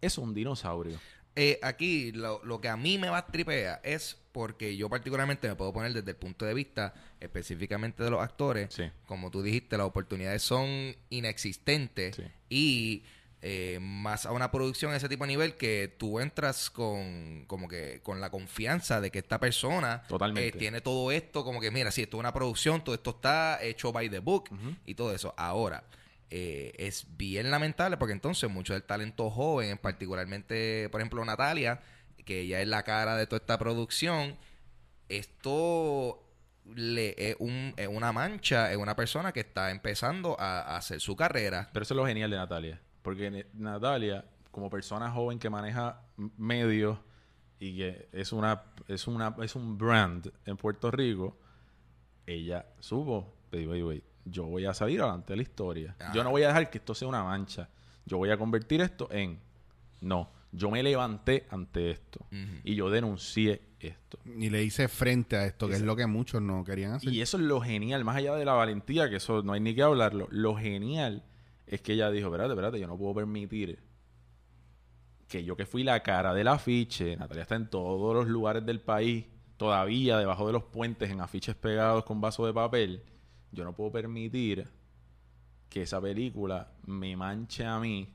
Es un dinosaurio. Eh, aquí lo, lo que a mí me va tripea es porque yo particularmente me puedo poner desde el punto de vista específicamente de los actores. Sí. Como tú dijiste, las oportunidades son inexistentes Sí. y eh, más a una producción de ese tipo de nivel que tú entras con como que con la confianza de que esta persona eh, tiene todo esto como que mira, si esto es una producción, todo esto está hecho by the book y todo eso. Ahora, eh, es bien lamentable porque entonces mucho del talento joven, particularmente, por ejemplo, Natalia, que ella es la cara de toda esta producción, esto le es, un- es una mancha, es una persona que está empezando a, hacer su carrera. Pero eso es lo genial de Natalia. Porque Natalia, como persona joven que maneja medios y que es una, es una, es un brand en Puerto Rico, ella supo, "Wait, wait, wait, yo voy a salir adelante de la historia. Yo no voy a dejar que esto sea una mancha. Yo voy a convertir esto en no. Yo me levanté ante esto y yo denuncié esto. Y le hice frente a esto, que es lo que muchos no querían hacer. Y eso es lo genial, más allá de la valentía, que eso no hay ni que hablarlo. Lo genial es que ella dijo, espérate, espérate, yo no puedo permitir que yo que fui la cara del afiche, Natalia está en todos los lugares del país, todavía debajo de los puentes, en afiches pegados con vaso de papel, yo no puedo permitir que esa película me manche a mí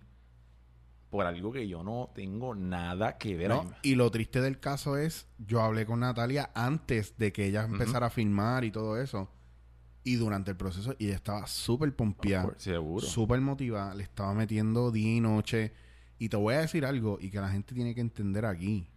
por algo que yo no tengo nada que ver. ¿no? Y lo triste del caso es, yo hablé con Natalia antes de que ella empezara a filmar y todo eso. Y durante el proceso, y ella estaba súper pompeada, súper motivada, le estaba metiendo día y noche. Y te voy a decir algo, y que la gente tiene que entender aquí.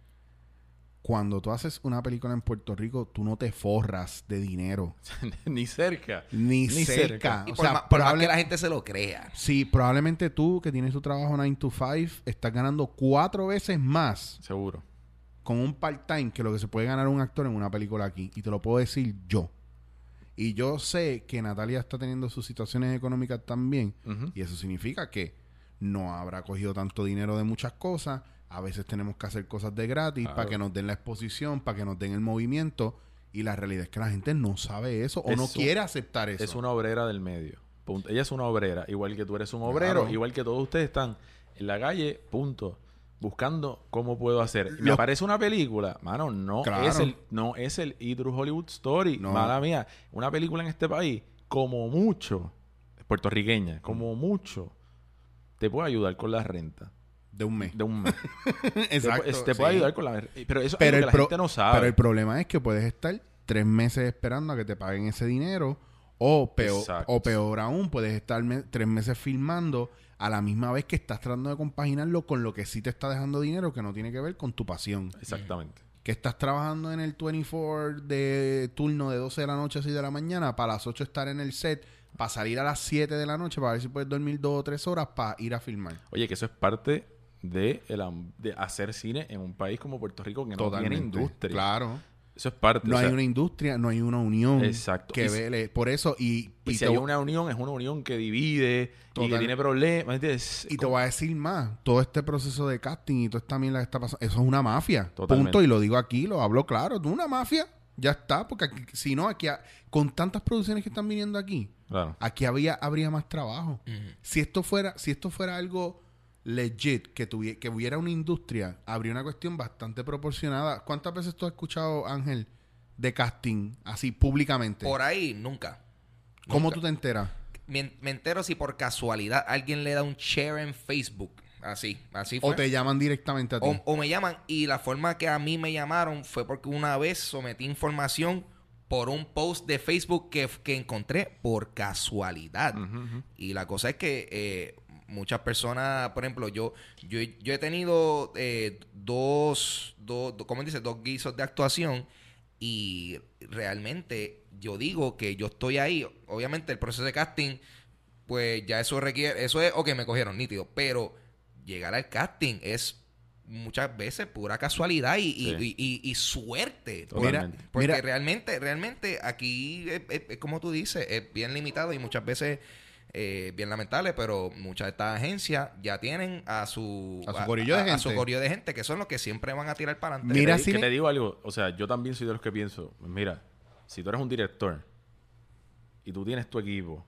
Cuando tú haces una película en Puerto Rico, tú no te forras de dinero. ni cerca. Ni, Ni cerca. cerca. O por, sea, más probable- que la gente se lo crea. Sí, probablemente tú, que tienes tu trabajo 9 to 5, estás ganando cuatro veces más Seguro. con un part-time que lo que se puede ganar un actor en una película aquí. Y te lo puedo decir yo. Y yo sé que Natalia está teniendo sus situaciones económicas también. Y eso significa que no habrá cogido tanto dinero de muchas cosas. A veces tenemos que hacer cosas de gratis Claro. para que nos den la exposición, para que nos den el movimiento. Y la realidad es que la gente no sabe eso o no quiere aceptar eso. Es una obrera del medio. Punto. Ella es una obrera, igual que tú eres un obrero, Claro. igual que todos ustedes están en la calle, punto. Buscando cómo puedo hacer. Me Lo- aparece una película, mano, no Claro. es el no es el True Hollywood Story, No. mala mía. Una película en este país, como mucho, puertorriqueña, como mucho, te puede ayudar con la renta de un mes. de un mes. Exacto. te, pu- te sí. puede ayudar con la Pero eso es Pero el, que la gente no sabe. pero el problema es que puedes estar tres meses esperando a que te paguen ese dinero o peor, Exacto. o peor aún, puedes estar me- tres meses filmando a la misma vez que estás tratando de compaginarlo con lo que sí te está dejando dinero que no tiene que ver con tu pasión. Exactamente. Que estás trabajando en el 24 de turno de 12 de la noche a 6 de la mañana, para las 8 estar en el set, para salir a las 7 de la noche, para ver si puedes dormir dos o tres horas para ir a filmar. Oye, que eso es parte de, el de hacer cine en un país como Puerto Rico que no tiene industria. Claro. Eso es parte. No o sea, hay una industria, no hay una unión Exacto. que Y vele. Por eso, y, Y y si te, hay una unión, es una unión que divide y que tiene problemas. ¿entiendes? y te voy a decir más, todo este proceso de casting y toda esta mierda que está pasando, eso es una mafia. Totalmente. Punto. Y lo digo aquí, lo hablo claro. Es una mafia. Ya está. Porque aquí- si no, aquí, ha- con tantas producciones que están viniendo aquí, Claro. aquí había, habría más trabajo. Si esto fuera, si esto fuera algo legit, que hubiera una industria, habría una cuestión bastante proporcionada. ¿Cuántas veces tú has escuchado, Ángel, de casting así públicamente? Por ahí, nunca. ¿Cómo Nunca. tú te enteras? Me, me entero si por casualidad alguien le da un share en Facebook. Así, así fue. O te llaman directamente a ti. O, o me llaman y la forma que a mí me llamaron fue porque una vez sometí información por un post de Facebook que, que encontré por casualidad. Y la cosa es que eh, muchas personas, por ejemplo, yo yo, yo he tenido eh, dos, dos, do- ¿cómo dice? Dos guisos de actuación y realmente yo digo que yo estoy ahí. Obviamente el proceso de casting, pues ya eso requiere, eso es, ok, me cogieron nítido, pero llegar al casting es muchas veces pura casualidad y, y- Sí. y- y- y suerte. Totalmente. Porque, porque Mira- realmente, realmente aquí es, es- es como tú dices, es bien limitado y muchas veces eh, bien lamentable, pero muchas de estas agencias ya tienen a su A su corillo de a su gente. corillo de gente, que son los que siempre van a tirar para adelante. Mira, si te, me- que te digo algo, o sea, yo también soy de los que pienso, mira, si tú eres un director y tú tienes tu equipo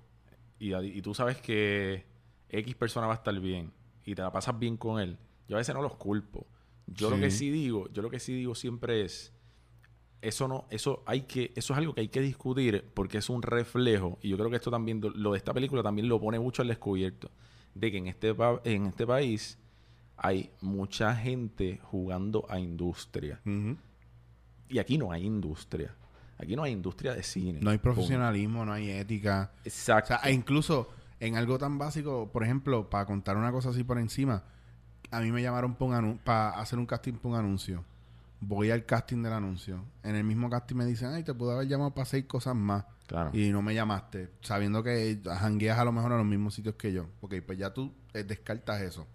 y, y tú sabes que X persona va a estar bien y te la pasas bien con él, yo a veces no los culpo. Yo lo que sí digo, yo lo que sí digo siempre es eso no, eso hay que, eso es algo que hay que discutir porque es un reflejo, y yo creo que esto también, lo de esta película también lo pone mucho al descubierto, de que en este, en este país hay mucha gente jugando a industria. Y aquí no hay industria. Aquí no hay industria de cine. No hay Punto. profesionalismo, no hay ética. O Exacto. sea, e incluso en algo tan básico, por ejemplo, para contar una cosa así por encima, a mí me llamaron para hacer un casting para un anuncio. Voy al casting del anuncio. En el mismo casting me dicen, ay, te pude haber llamado para seis cosas más. Claro. Y no me llamaste, sabiendo que jangueas a lo mejor a los mismos sitios que yo. Ok, pues ya tú eh, descartas eso.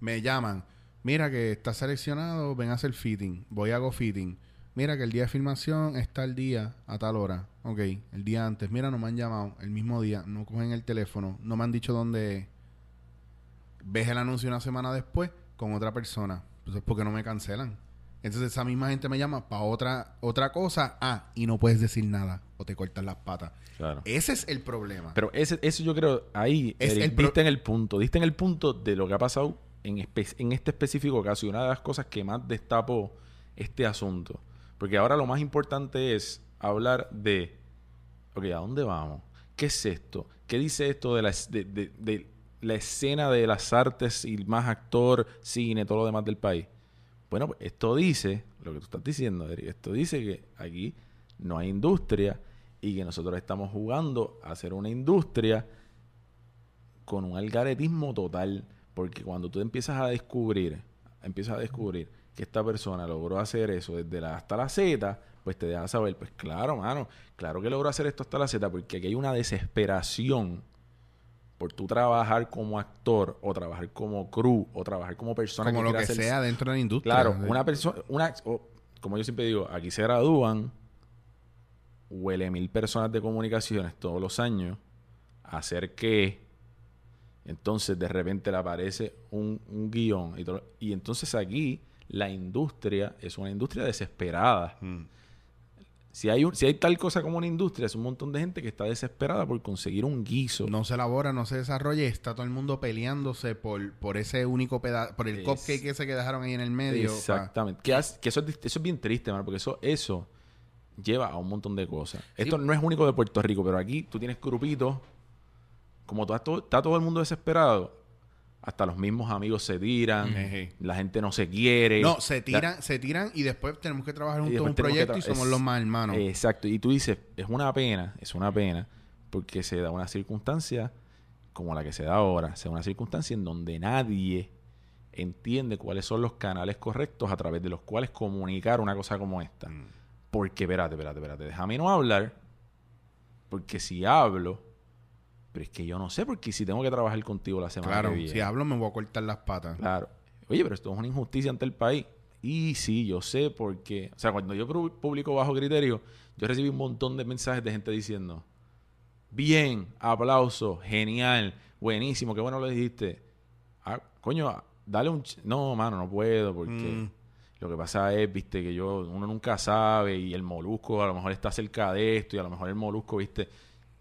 Me llaman, mira que estás seleccionado, ven a hacer fitting. Voy a hago fitting. Mira que el día de filmación está el día a tal hora. Ok, el día antes. Mira, no me han llamado. El mismo día, no cogen el teléfono. No me han dicho dónde es. Ves el anuncio una semana después con otra persona. Entonces, ¿por qué no me cancelan? Entonces, esa misma gente me llama para otra, otra cosa. Ah, y no puedes decir nada. O te cortan las patas. Claro. Ese es el problema. Pero ese, eso yo creo, ahí Es Eric, el pro- diste en el punto, diste en el punto de lo que ha pasado en, espe- en este específico caso y una de las cosas que más destapó este asunto. Porque ahora lo más importante es hablar de, ok, ¿a dónde vamos? ¿Qué es esto? ¿Qué dice esto de la, de- de la escena de las artes y más actor, cine, todo lo demás del país? Bueno, pues esto dice, lo que tú estás diciendo, Eric, esto dice que aquí no hay industria y que nosotros estamos jugando a hacer una industria con un algaretismo total. Porque cuando tú empiezas a descubrir, empiezas a descubrir que esta persona logró hacer eso desde la A hasta la Z, pues te dejas saber, pues claro, mano, claro que logró hacer esto hasta la Z, porque aquí hay una desesperación por tú trabajar como actor, o trabajar como crew, o trabajar como persona como lo que hacer sea dentro de la industria. Claro, una persona, una, como yo siempre digo, aquí se gradúan huele mil personas de comunicaciones todos los años a hacer que entonces de repente le aparece un, un guion y, todo- y entonces aquí la industria es una industria desesperada. Mm. Si hay, un- si hay tal cosa como una industria, es un montón de gente que está desesperada por conseguir un guiso. No se elabora, no se desarrolla y está todo el mundo peleándose por, por ese único pedazo, por el Es- cupcake ese que dejaron ahí en el medio. Exactamente. Que, eso, eso es bien triste, mano, porque eso, eso lleva a un montón de cosas. Esto no es único de Puerto Rico, pero aquí tú tienes grupitos, como todo, está todo el mundo desesperado, hasta los mismos amigos se tiran, la gente no se quiere. No, se La- tiran, se tiran y después tenemos que trabajar juntos un proyecto y somos es- los más hermanos. Exacto. Y tú dices, es una pena, es una pena, porque se da una circunstancia como la que se da ahora. Se da una circunstancia en donde nadie entiende cuáles son los canales correctos a través de los cuales comunicar una cosa como esta. Mm. Porque, espérate, espérate, espérate, déjame no hablar, porque si hablo, pero es que yo no sé, porque si tengo que trabajar contigo la semana claro, que viene. si hablo me voy a cortar las patas. Claro. Oye, pero esto es una injusticia ante el país. Y sí, yo sé porque... O sea, cuando yo pu- publico bajo criterio, yo recibí un montón de mensajes de gente diciendo, bien, aplauso, genial, buenísimo, qué bueno lo dijiste. Ah, coño, dale un... No, mano, no puedo porque... Mm. Lo que pasa es, viste, que yo, uno nunca sabe y el molusco a lo mejor está cerca de esto y a lo mejor el molusco, viste,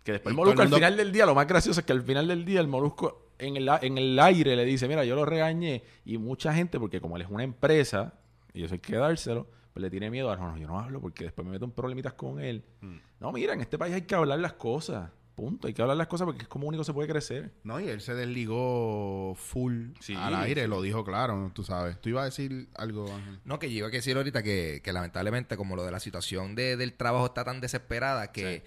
que después el molusco al final del día, lo más gracioso es que al final del día el molusco en el, en el aire le dice, mira, yo lo regañé y mucha gente, porque como él es una empresa y eso hay que dárselo, pues le tiene miedo a, no, no, yo no hablo porque después me meto en problemitas con él. Mm. No, mira, en este país hay que hablar las cosas, punto, hay que hablar las cosas porque es como único se puede crecer. No, y él se desligó full Sí, al aire, sí. lo dijo claro, tú sabes. Tú ibas a decir algo, Ángel. No, que yo iba a decir ahorita que, que lamentablemente como lo de la situación de- del trabajo está tan desesperada que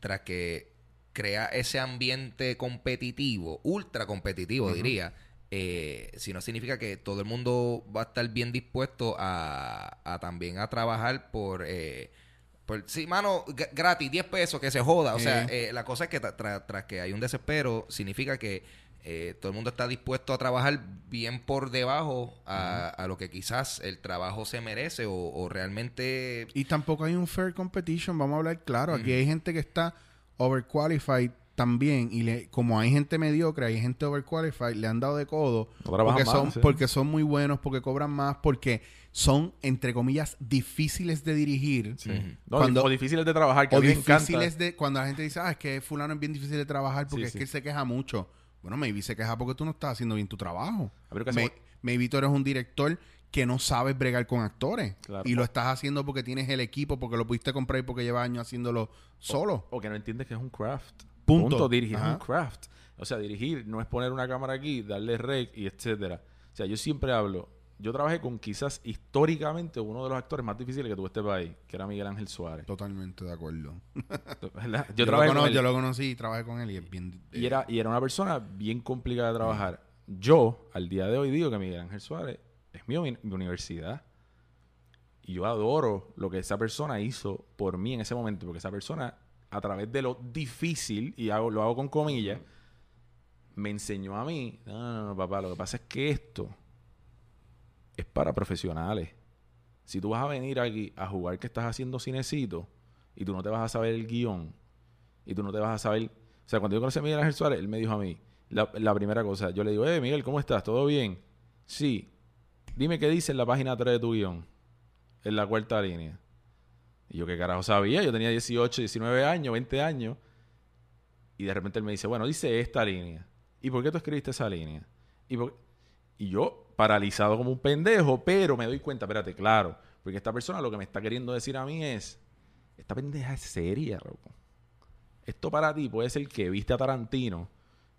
tras que crea ese ambiente competitivo, ultra competitivo diría, eh, si no significa que todo el mundo va a estar bien dispuesto a, a también a trabajar por... Eh, por sí, mano, gratis, 10 pesos, que se joda. O sea, eh, la cosa es que tra- tra- tras que hay un desespero, significa que eh, todo el mundo está dispuesto a trabajar bien por debajo a, a lo que quizás el trabajo se merece o, o realmente... Y tampoco hay un fair competition, vamos a hablar claro. Aquí hay gente que está overqualified también y le, como hay gente mediocre, hay gente overqualified, le han dado de codo No porque más, son, sí. porque son muy buenos, porque cobran más, porque son, entre comillas, difíciles de dirigir. No, Cuando- o difíciles de trabajar, que O a mí me encanta. difíciles de... Cuando la gente dice, ah, es que fulano es bien difícil de trabajar porque Sí, es sí. que él se queja mucho. Bueno, maybe se queja porque tú no estás haciendo bien tu trabajo. A ver, ¿qué May- hacemos? maybe tú eres un director que no sabes bregar con actores. Claro. Y lo estás haciendo porque tienes el equipo, porque lo pudiste comprar y porque llevas años haciéndolo solo. O que no entiendes que es un craft. Punto. Dirigir Ajá. es un craft. O sea, dirigir no es poner una cámara aquí, darle rec y etcétera. O sea, yo siempre hablo. Yo trabajé con quizás históricamente uno de los actores más difíciles que tuvo este país, que era Miguel Ángel Suárez. Totalmente de acuerdo. ¿Verdad? Yo, Yo, lo, trabajé con él yo lo conocí y trabajé con él y es bien... y, era, y era una persona bien complicada de trabajar. Yo, al día de hoy, digo que Miguel Ángel Suárez es mi, mi universidad. Y yo adoro lo que esa persona hizo por mí en ese momento, porque esa persona, a través de lo difícil, y hago, lo hago con comillas, me enseñó a mí, no, no, no, papá, lo que pasa es que esto es para profesionales. Si tú vas a venir aquí a jugar que estás haciendo cinecito y tú no te vas a saber el guion y tú no te vas a saber... O sea, cuando yo conocí a Miguel Ángel Suárez, él me dijo a mí, la, la primera cosa, yo le digo, eh, Miguel, ¿cómo estás? ¿Todo bien? Sí. Dime qué dice en la página 3 de tu guion, en la cuarta línea. Y yo, ¿qué carajo sabía? Yo tenía 18, 19 años, 20 años. Y de repente él me dice, bueno, dice esta línea. ¿Y por qué tú escribiste esa línea? Y, y yo, paralizado como un pendejo, pero me doy cuenta, espérate, claro, porque esta persona lo que me está queriendo decir a mí es, esta pendeja es seria, loco. Esto para ti puede ser que viste a Tarantino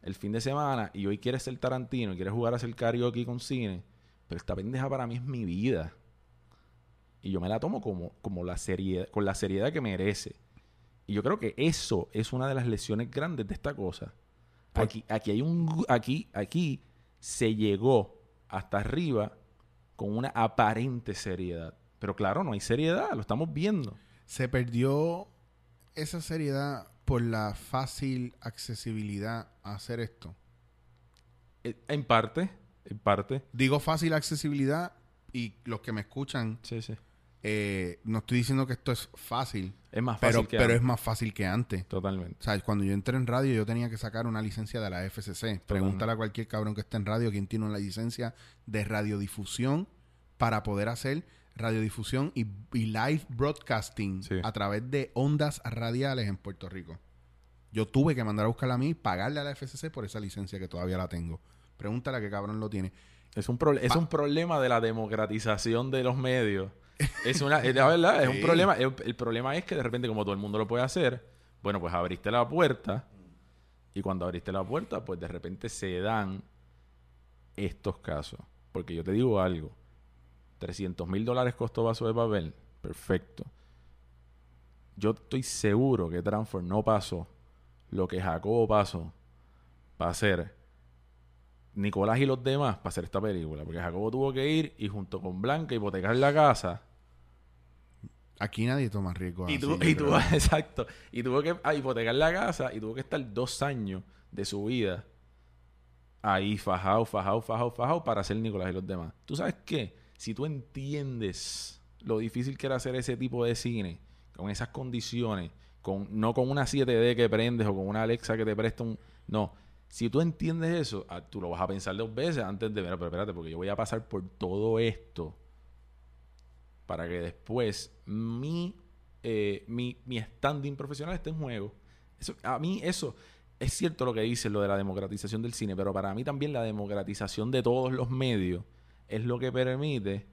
el fin de semana y hoy quieres ser Tarantino y quieres jugar a hacer karaoke con cine, pero esta pendeja para mí es mi vida. Y yo me la tomo como, como la seriedad, con la seriedad que merece. Y yo creo que eso es una de las lesiones grandes de esta cosa. Aquí, aquí hay un aquí, aquí se llegó hasta arriba con una aparente seriedad. Pero claro, no hay seriedad, lo estamos viendo. Se perdió esa seriedad por la fácil accesibilidad a hacer esto. Eh, En parte, en parte. Digo fácil accesibilidad y los que me escuchan Sí, sí. Eh, no estoy diciendo que esto es fácil, Es más fácil pero, que pero antes. es más fácil que antes. Totalmente. O sea, cuando yo entré en radio, yo tenía que sacar una licencia de la FCC. Pregúntale a cualquier cabrón que esté en radio quién tiene una licencia de radiodifusión para poder hacer radiodifusión y, y live broadcasting Sí. a través de ondas radiales en Puerto Rico. Yo tuve que mandar a buscarla a mí y pagarle a la FCC por esa licencia que todavía la tengo. Pregúntale a qué cabrón lo tiene. Es un, es un problema de la democratización de los medios. Es una, la verdad, es un problema. El, el problema es que de repente, como todo el mundo lo puede hacer, bueno, pues abriste la puerta. Y cuando abriste la puerta, pues de repente se dan estos casos. Porque yo te digo algo. 300 mil dólares costó vaso de papel. Perfecto. Yo estoy seguro que Transfer no pasó lo que Jacobo pasó para hacer Nicolás y los demás para hacer esta película. Porque Jacobo tuvo que ir y junto con Blanca hipotecar la casa. Aquí nadie toma riesgo. Y, yo y tuvo- exacto. Y tuvo que ah, hipotecar la casa y tuvo que estar dos años de su vida ahí fajado, fajado, fajado, fajado para hacer Nicolás y los demás. ¿Tú sabes qué? Si tú entiendes lo difícil que era hacer ese tipo de cine con esas condiciones, con no con una 7D que prendes o con una Alexa que te presta un... No. Si tú entiendes eso, ah, tú lo vas a pensar dos veces antes de ver, pero espérate, porque yo voy a pasar por todo esto para que después mi, eh, mi, mi standing profesional esté en juego. Eso, a mí eso es cierto lo que dice lo de la democratización del cine, pero para mí también la democratización de todos los medios es lo que permite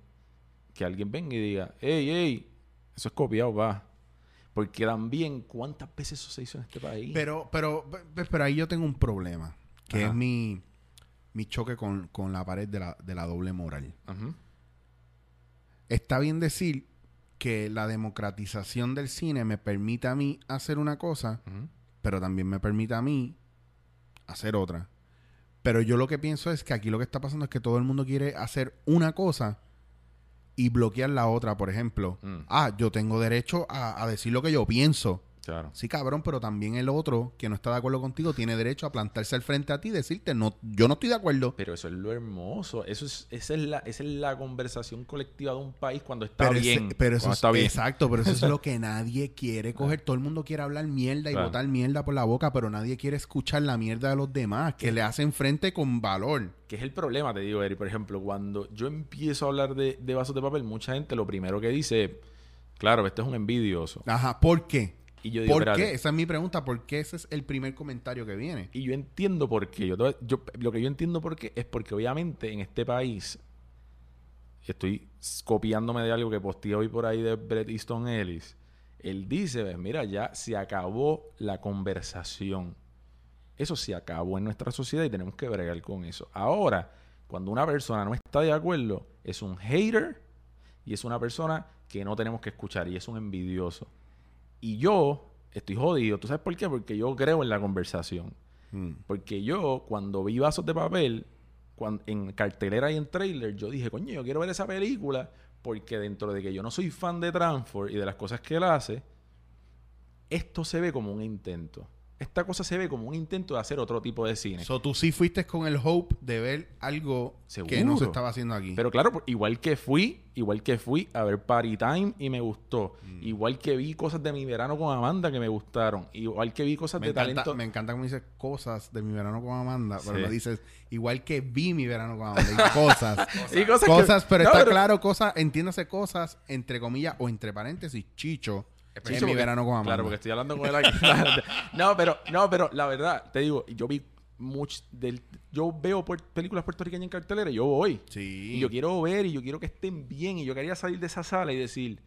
que alguien venga y diga, hey, hey, eso es copiado, va. Porque también, ¿cuántas veces eso se hizo en este país? Pero, pero, pe- pero ahí yo tengo un problema, que Ajá. es mi, mi choque con, con la pared de la, de la doble moral. Ujú. Está bien decir que la democratización del cine me permite a mí hacer una cosa, pero también me permite a mí hacer otra. Pero yo lo que pienso es que aquí lo que está pasando es que todo el mundo quiere hacer una cosa y bloquear la otra. Por ejemplo, Mm. ah, yo tengo derecho a, a decir lo que yo pienso. Claro. Sí, cabrón, pero también el otro que no está de acuerdo contigo tiene derecho a plantarse al frente a ti y decirte, no, yo no estoy de acuerdo. Pero eso es lo hermoso. Eso es, esa, es la, esa es la conversación colectiva de un país cuando está Pero, ese- bien. pero eso es, está bien. exacto, pero eso es lo que nadie quiere coger. Todo el mundo quiere hablar mierda y Claro. botar mierda por la boca, pero nadie quiere escuchar la mierda de los demás, que le hacen frente con valor. Que es el problema, te digo, Eri. Por ejemplo, cuando yo empiezo a hablar de, de vasos de papel, mucha gente lo primero que dice claro, este es un envidioso. Ajá, ¿por qué? Y yo digo, ¿Por qué? Esa es mi pregunta, ¿por qué ese es el primer comentario que viene? Y yo entiendo por qué. Yo, lo que yo entiendo por qué es porque obviamente en este país estoy copiándome de algo que posteé hoy por ahí de Bret Easton Ellis. Él dice, ves, mira, ya se acabó la conversación. Eso se acabó en nuestra sociedad y tenemos que bregar con eso. Ahora, cuando una persona no está de acuerdo, es un hater y es una persona que no tenemos que escuchar y es un envidioso. Y yo estoy jodido. ¿Tú sabes por qué? Porque yo creo en la conversación. Mm. Porque yo, cuando vi Vasos de Papel, en cartelera y en trailer, yo dije, coño, yo quiero ver esa película porque dentro de que yo no soy fan de Transform y de las cosas que él hace, esto se ve como un intento. Esta cosa se ve como un intento de hacer otro tipo de cine. So, tú sí fuiste con el hope de ver algo que no se estaba haciendo aquí. Pero claro, por- igual que fui, igual que fui a ver Party Time y me gustó. Mm. Igual que vi cosas de mi verano con Amanda que me gustaron. Igual que vi cosas me, de encanta, talento. me encanta cómo dices cosas de mi verano con Amanda, pero Sí. no dices igual que vi mi verano con Amanda. y cosas. Y cosas, que- cosas, pero No, está claro, cosas, entiéndase cosas, entre comillas, o entre paréntesis, chicho, en mi verano con Amanda. Claro, porque estoy hablando con él aquí. no, pero, no, pero la verdad, te digo, yo vi much del, yo veo películas puertorriqueñas en cartelera y yo voy. Sí. Y yo quiero ver y yo quiero que estén bien. Y yo quería salir de esa sala y decir,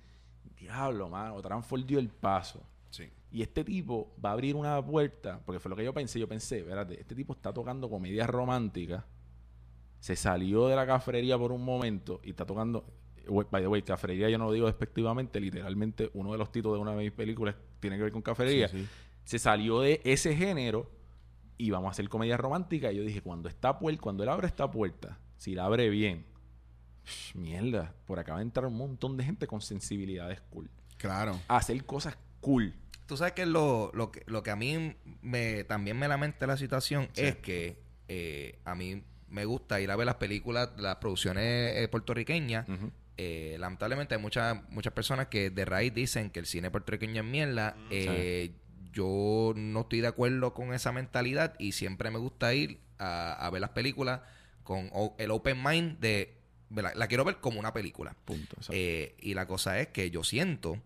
diablo, mano, Transform dio el paso. Sí. Y este tipo va a abrir una puerta, porque fue lo que yo pensé. Yo pensé, espérate, este tipo está tocando comedias románticas. Se salió de la cafrería por un momento y está tocando. By the way, cafrería yo no lo digo despectivamente. Literalmente, uno de los títulos de una de mis películas tiene que ver con. Sí, sí. Se salió de ese género y vamos a hacer comedia romántica. Y yo dije, cuando esta puerta, cuando él abre esta puerta, si la abre bien, mierda, por acá va a entrar un montón de gente con sensibilidades cool. Claro. A hacer cosas cool. Tú sabes que lo, lo que lo que a mí me también me lamenta la situación es que eh, a mí me gusta ir a ver las películas, las producciones eh, puertorriqueñas Ujú. Eh, lamentablemente hay muchas muchas personas que de raíz dicen que el cine puertorriqueño es mierda. Eh, Yo no estoy de acuerdo con esa mentalidad y siempre me gusta ir a, a ver las películas con o- el open mind de... La, la quiero ver como una película. Punto. Eh, y la cosa es que yo siento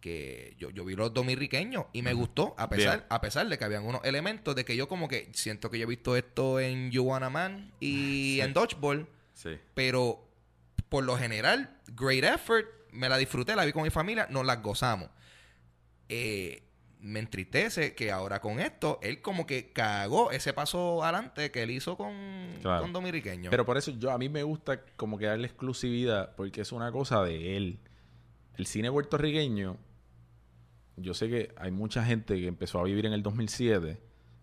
que yo, yo vi los dominicanos y me gustó, a pesar, Bien. a pesar de que habían unos elementos de que yo como que siento que yo he visto esto en You Wanna Man y en Dodgeball, sí. pero por lo general, great effort, me la disfruté, la vi con mi familia, nos las gozamos. Eh, me entristece que ahora con esto, él como que cagó ese paso adelante que él hizo con, Claro. con Dominiqueño. Pero por eso yo a mí me gusta como que darle exclusividad porque es una cosa de él. El cine puertorriqueño, yo sé que hay mucha gente que empezó a vivir en el 2007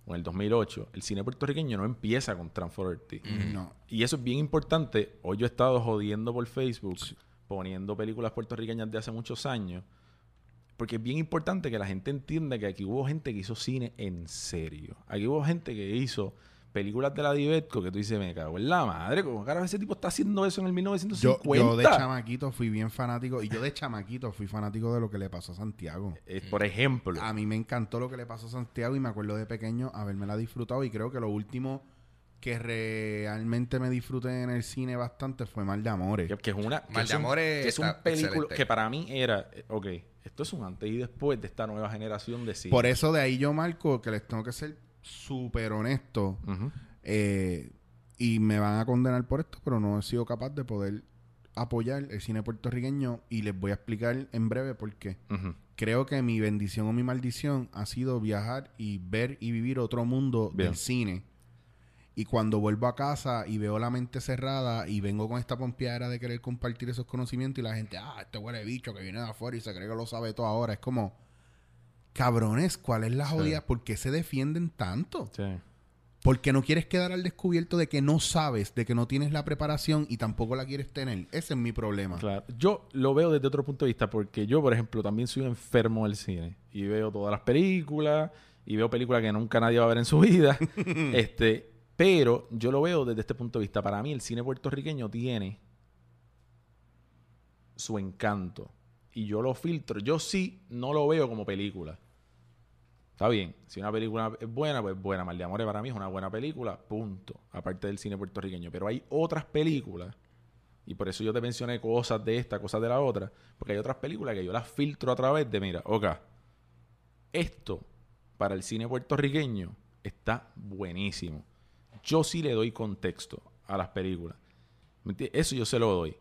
o en el 2008. El cine puertorriqueño no empieza con Transfer Ortiz. No. Y eso es bien importante. Hoy yo he estado jodiendo por Facebook, poniendo películas puertorriqueñas de hace muchos años. Porque es bien importante que la gente entienda que aquí hubo gente que hizo cine en serio. Aquí hubo gente que hizo películas de la Divetco que tú dices, me cago en la madre. ¿Cómo carajo ese tipo está haciendo eso en el Yo, 1950? yo de chamaquito fui bien fanático. Y yo de chamaquito fui fanático de lo que le pasó a Santiago. Eh, por ejemplo. A mí me encantó lo que le pasó a Santiago y me acuerdo de pequeño habérmela disfrutado. Y creo que lo último que realmente me disfruté en el cine bastante fue Mal de Amores. Que, que es una Mal es de un- Amores que es un está película excelente. que para mí era eh, ok esto es un antes y después de esta nueva generación de cine Por eso de ahí yo marco que les tengo que ser súper honesto. Eh, y me van a condenar por esto, pero no he sido capaz de poder apoyar el cine puertorriqueño y les voy a explicar en breve por qué. Creo que mi bendición o mi maldición ha sido viajar y ver y vivir otro mundo Bien. del cine. Y cuando vuelvo a casa y veo la mente cerrada y vengo con esta pompeadera de querer compartir esos conocimientos y la gente, ah, este huele bicho que viene de afuera y se cree que lo sabe todo ahora. Es como, cabrones, ¿cuál es la Sí. jodida? ¿Por qué se defienden tanto? Sí. Porque no quieres quedar al descubierto de que no sabes, de que no tienes la preparación y tampoco la quieres tener. Ese es mi problema. Claro. Yo lo veo desde otro punto de vista porque yo, por ejemplo, también soy enfermo del cine y veo todas las películas y veo películas que nunca nadie va a ver en su vida. este, pero yo lo veo desde este punto de vista. Para mí el cine puertorriqueño tiene su encanto y yo lo filtro. Yo sí no lo veo como película. Está bien, si una película es buena, pues buena. Mal de Amores para mí es una buena película, punto. Aparte del cine puertorriqueño. Pero hay otras películas y por eso yo te mencioné cosas de esta, cosas de la otra. Porque hay otras películas que yo las filtro a través de, mira, ok, esto para el cine puertorriqueño está buenísimo. Yo sí le doy contexto a las películas. Eso yo se lo doy.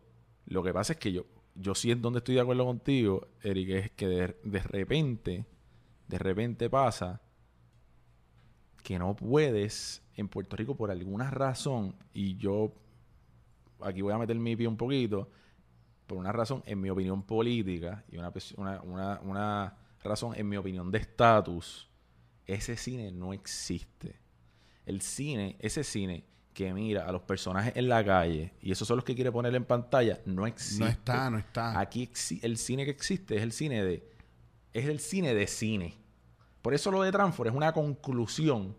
Lo que pasa es que yo, yo sí es donde estoy de acuerdo contigo, Eric, es que de, de repente, de repente pasa que no puedes en Puerto Rico por alguna razón, y yo aquí voy a meter mi pie un poquito, por una razón, en mi opinión política, y una, una, una, una razón, en mi opinión de estatus, ese cine no existe. El cine, ese cine que mira a los personajes en la calle, y esos son los que quiere poner en pantalla, no existe. No está, no está. Aquí el cine que existe es el cine de. Es el cine de cine. Por eso lo de Transfor es una conclusión.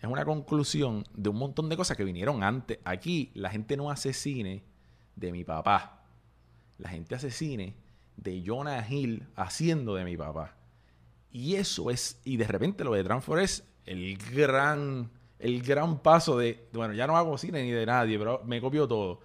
Es una conclusión de un montón de cosas que vinieron antes. Aquí la gente no hace cine de mi papá. La gente hace cine de Jonah Hill haciendo de mi papá. Y eso es, y de repente lo de Transfor es el gran, el gran paso de, bueno, ya no hago cine ni de nadie, pero me copio todo.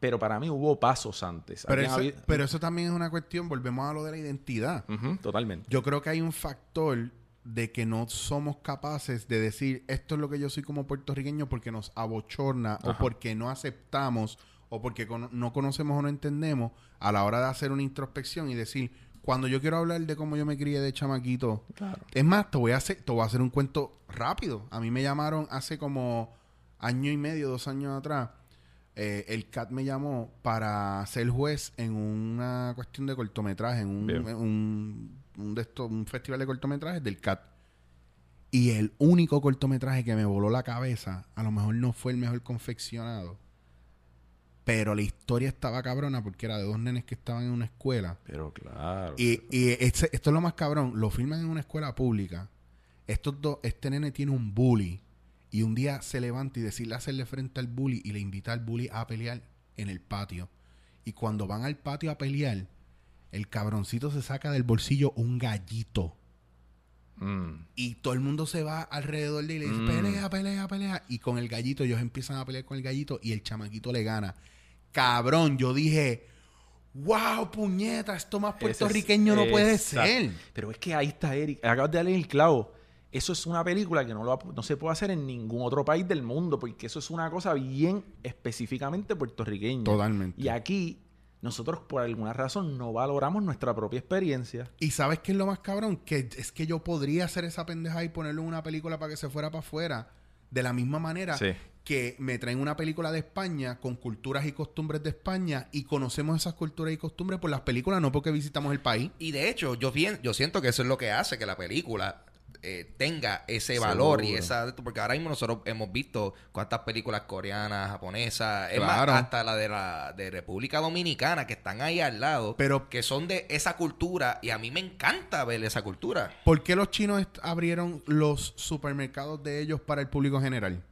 Pero para mí hubo pasos antes. Pero eso, habido- pero eso también es una cuestión, volvemos a lo de la identidad. Totalmente. Yo creo que hay un factor de que no somos capaces de decir esto es lo que yo soy como puertorriqueño porque nos abochorna o porque no aceptamos o porque cono- no conocemos o no entendemos a la hora de hacer una introspección y decir cuando yo quiero hablar de cómo yo me crié de chamaquito Claro. es más te voy a hacer te voy a hacer un cuento rápido a mí me llamaron hace como año y medio dos años atrás eh, el CAT me llamó para ser juez en una cuestión de cortometraje, en un, Bien. en un, un de estos- un festival de cortometrajes del CAT. Y el único cortometraje que me voló la cabeza, a lo mejor no fue el mejor confeccionado, pero la historia estaba cabrona porque era de dos nenes que estaban en una escuela. Pero claro. Y, y este- esto es lo más cabrón, lo filman en una escuela pública. Estos dos, este nene tiene un bully y un día se levanta y decide hacerle frente al bully y le invita al bully a pelear en el patio. Y cuando van al patio a pelear, el cabroncito se saca del bolsillo un gallito. Mm. Y todo el mundo se va alrededor de él y le dice, Mm. pelea, pelea, pelea. Y con el gallito, ellos empiezan a pelear con el gallito y el chamaquito le gana. Cabrón, yo dije, wow, puñeta, esto más es- puertorriqueño no puede Exacto. ser. Pero es que ahí está Eric. Acabas de darle el clavo. Eso es una película que no, lo, no se puede hacer en ningún otro país del mundo, porque eso es una cosa bien específicamente puertorriqueña. Totalmente. Y aquí, nosotros por alguna razón no valoramos nuestra propia experiencia. Y sabes qué es lo más cabrón? Que es que yo podría hacer esa pendeja y ponerle una película para que se fuera para afuera. De la misma manera Sí. Que me traen una película de España con culturas y costumbres de España y conocemos esas culturas y costumbres por las películas, no porque visitamos el país. Y de hecho, yo, pien- yo siento que eso es lo que hace que la película eh, tenga ese valor y esa... Porque ahora mismo nosotros hemos visto cuántas películas coreanas, japonesas, es Claro. más, hasta la de la de República Dominicana que están ahí al lado, Pero- que son de esa cultura y a mí me encanta ver esa cultura. ¿Por qué los chinos abrieron los supermercados de ellos para el público general?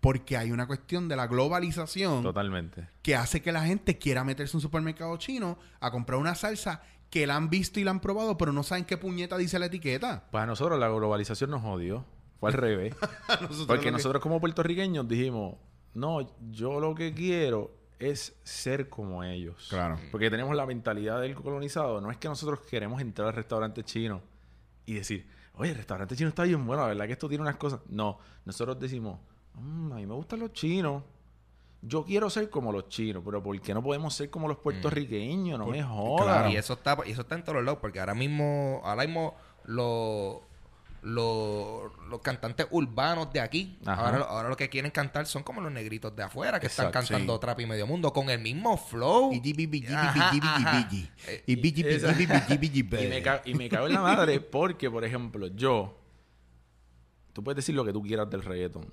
Porque hay una cuestión de la globalización Totalmente. que hace que la gente quiera meterse en un supermercado chino a comprar una salsa que la han visto y la han probado, pero no saben qué puñeta dice la etiqueta. Pues a nosotros la globalización nos jodió. Fue al revés. Nosotros Porque que- nosotros como puertorriqueños dijimos, no, yo lo que quiero es ser como ellos. Claro. Porque tenemos la mentalidad del colonizado. No es que nosotros queremos entrar al restaurante chino y decir, oye, el restaurante chino está bien bueno, la verdad que esto tiene unas cosas. No, nosotros decimos, "Mm, a mí me gustan los chinos. Yo quiero ser como los chinos, pero ¿por qué no podemos ser como los puertorriqueños? No me jodas. claro. Y eso está, y eso está en todos los lados, porque ahora mismo, ahora mismo los los- los cantantes urbanos de aquí, ahora, ahora lo que quieren cantar son como los negritos de afuera que Exacto, están cantando sí. trap y medio mundo con el mismo flow. Y me, ca- y me cago en la madre porque, por ejemplo, yo... Tú puedes decir lo que tú quieras del reggaetón.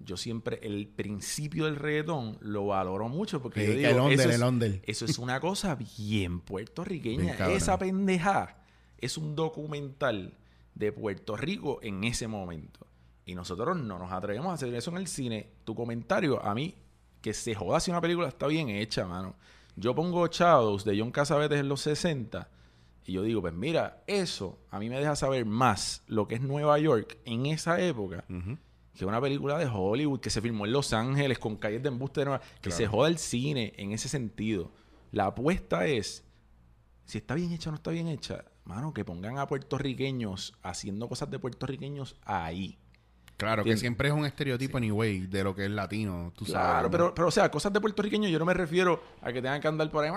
Yo siempre, el principio del reggaetón lo valoro mucho porque Sí, yo digo, el under, eso, es, el under. eso es una cosa bien puertorriqueña. Bien. Esa pendeja es un documental de Puerto Rico en ese momento. Y nosotros no nos atrevemos a hacer eso en el cine. Tu comentario, a mí, que se joda si una película está bien hecha, mano. Yo pongo Shadows de John Casavetes en los 60 y yo digo, pues mira, eso a mí me deja saber más lo que es Nueva York en esa época que una película de Hollywood que se filmó en Los Ángeles con calles de embuste de Nueva Que se joda el cine en ese sentido. La apuesta es, si está bien hecha o no está bien hecha, mano, que pongan a puertorriqueños haciendo cosas de puertorriqueños ahí. Claro, que siempre es un estereotipo anyway de lo que es latino, tú Claro, sabes. ¿no? pero, pero o sea, cosas de puertorriqueños yo no me refiero a que tengan que andar por ahí.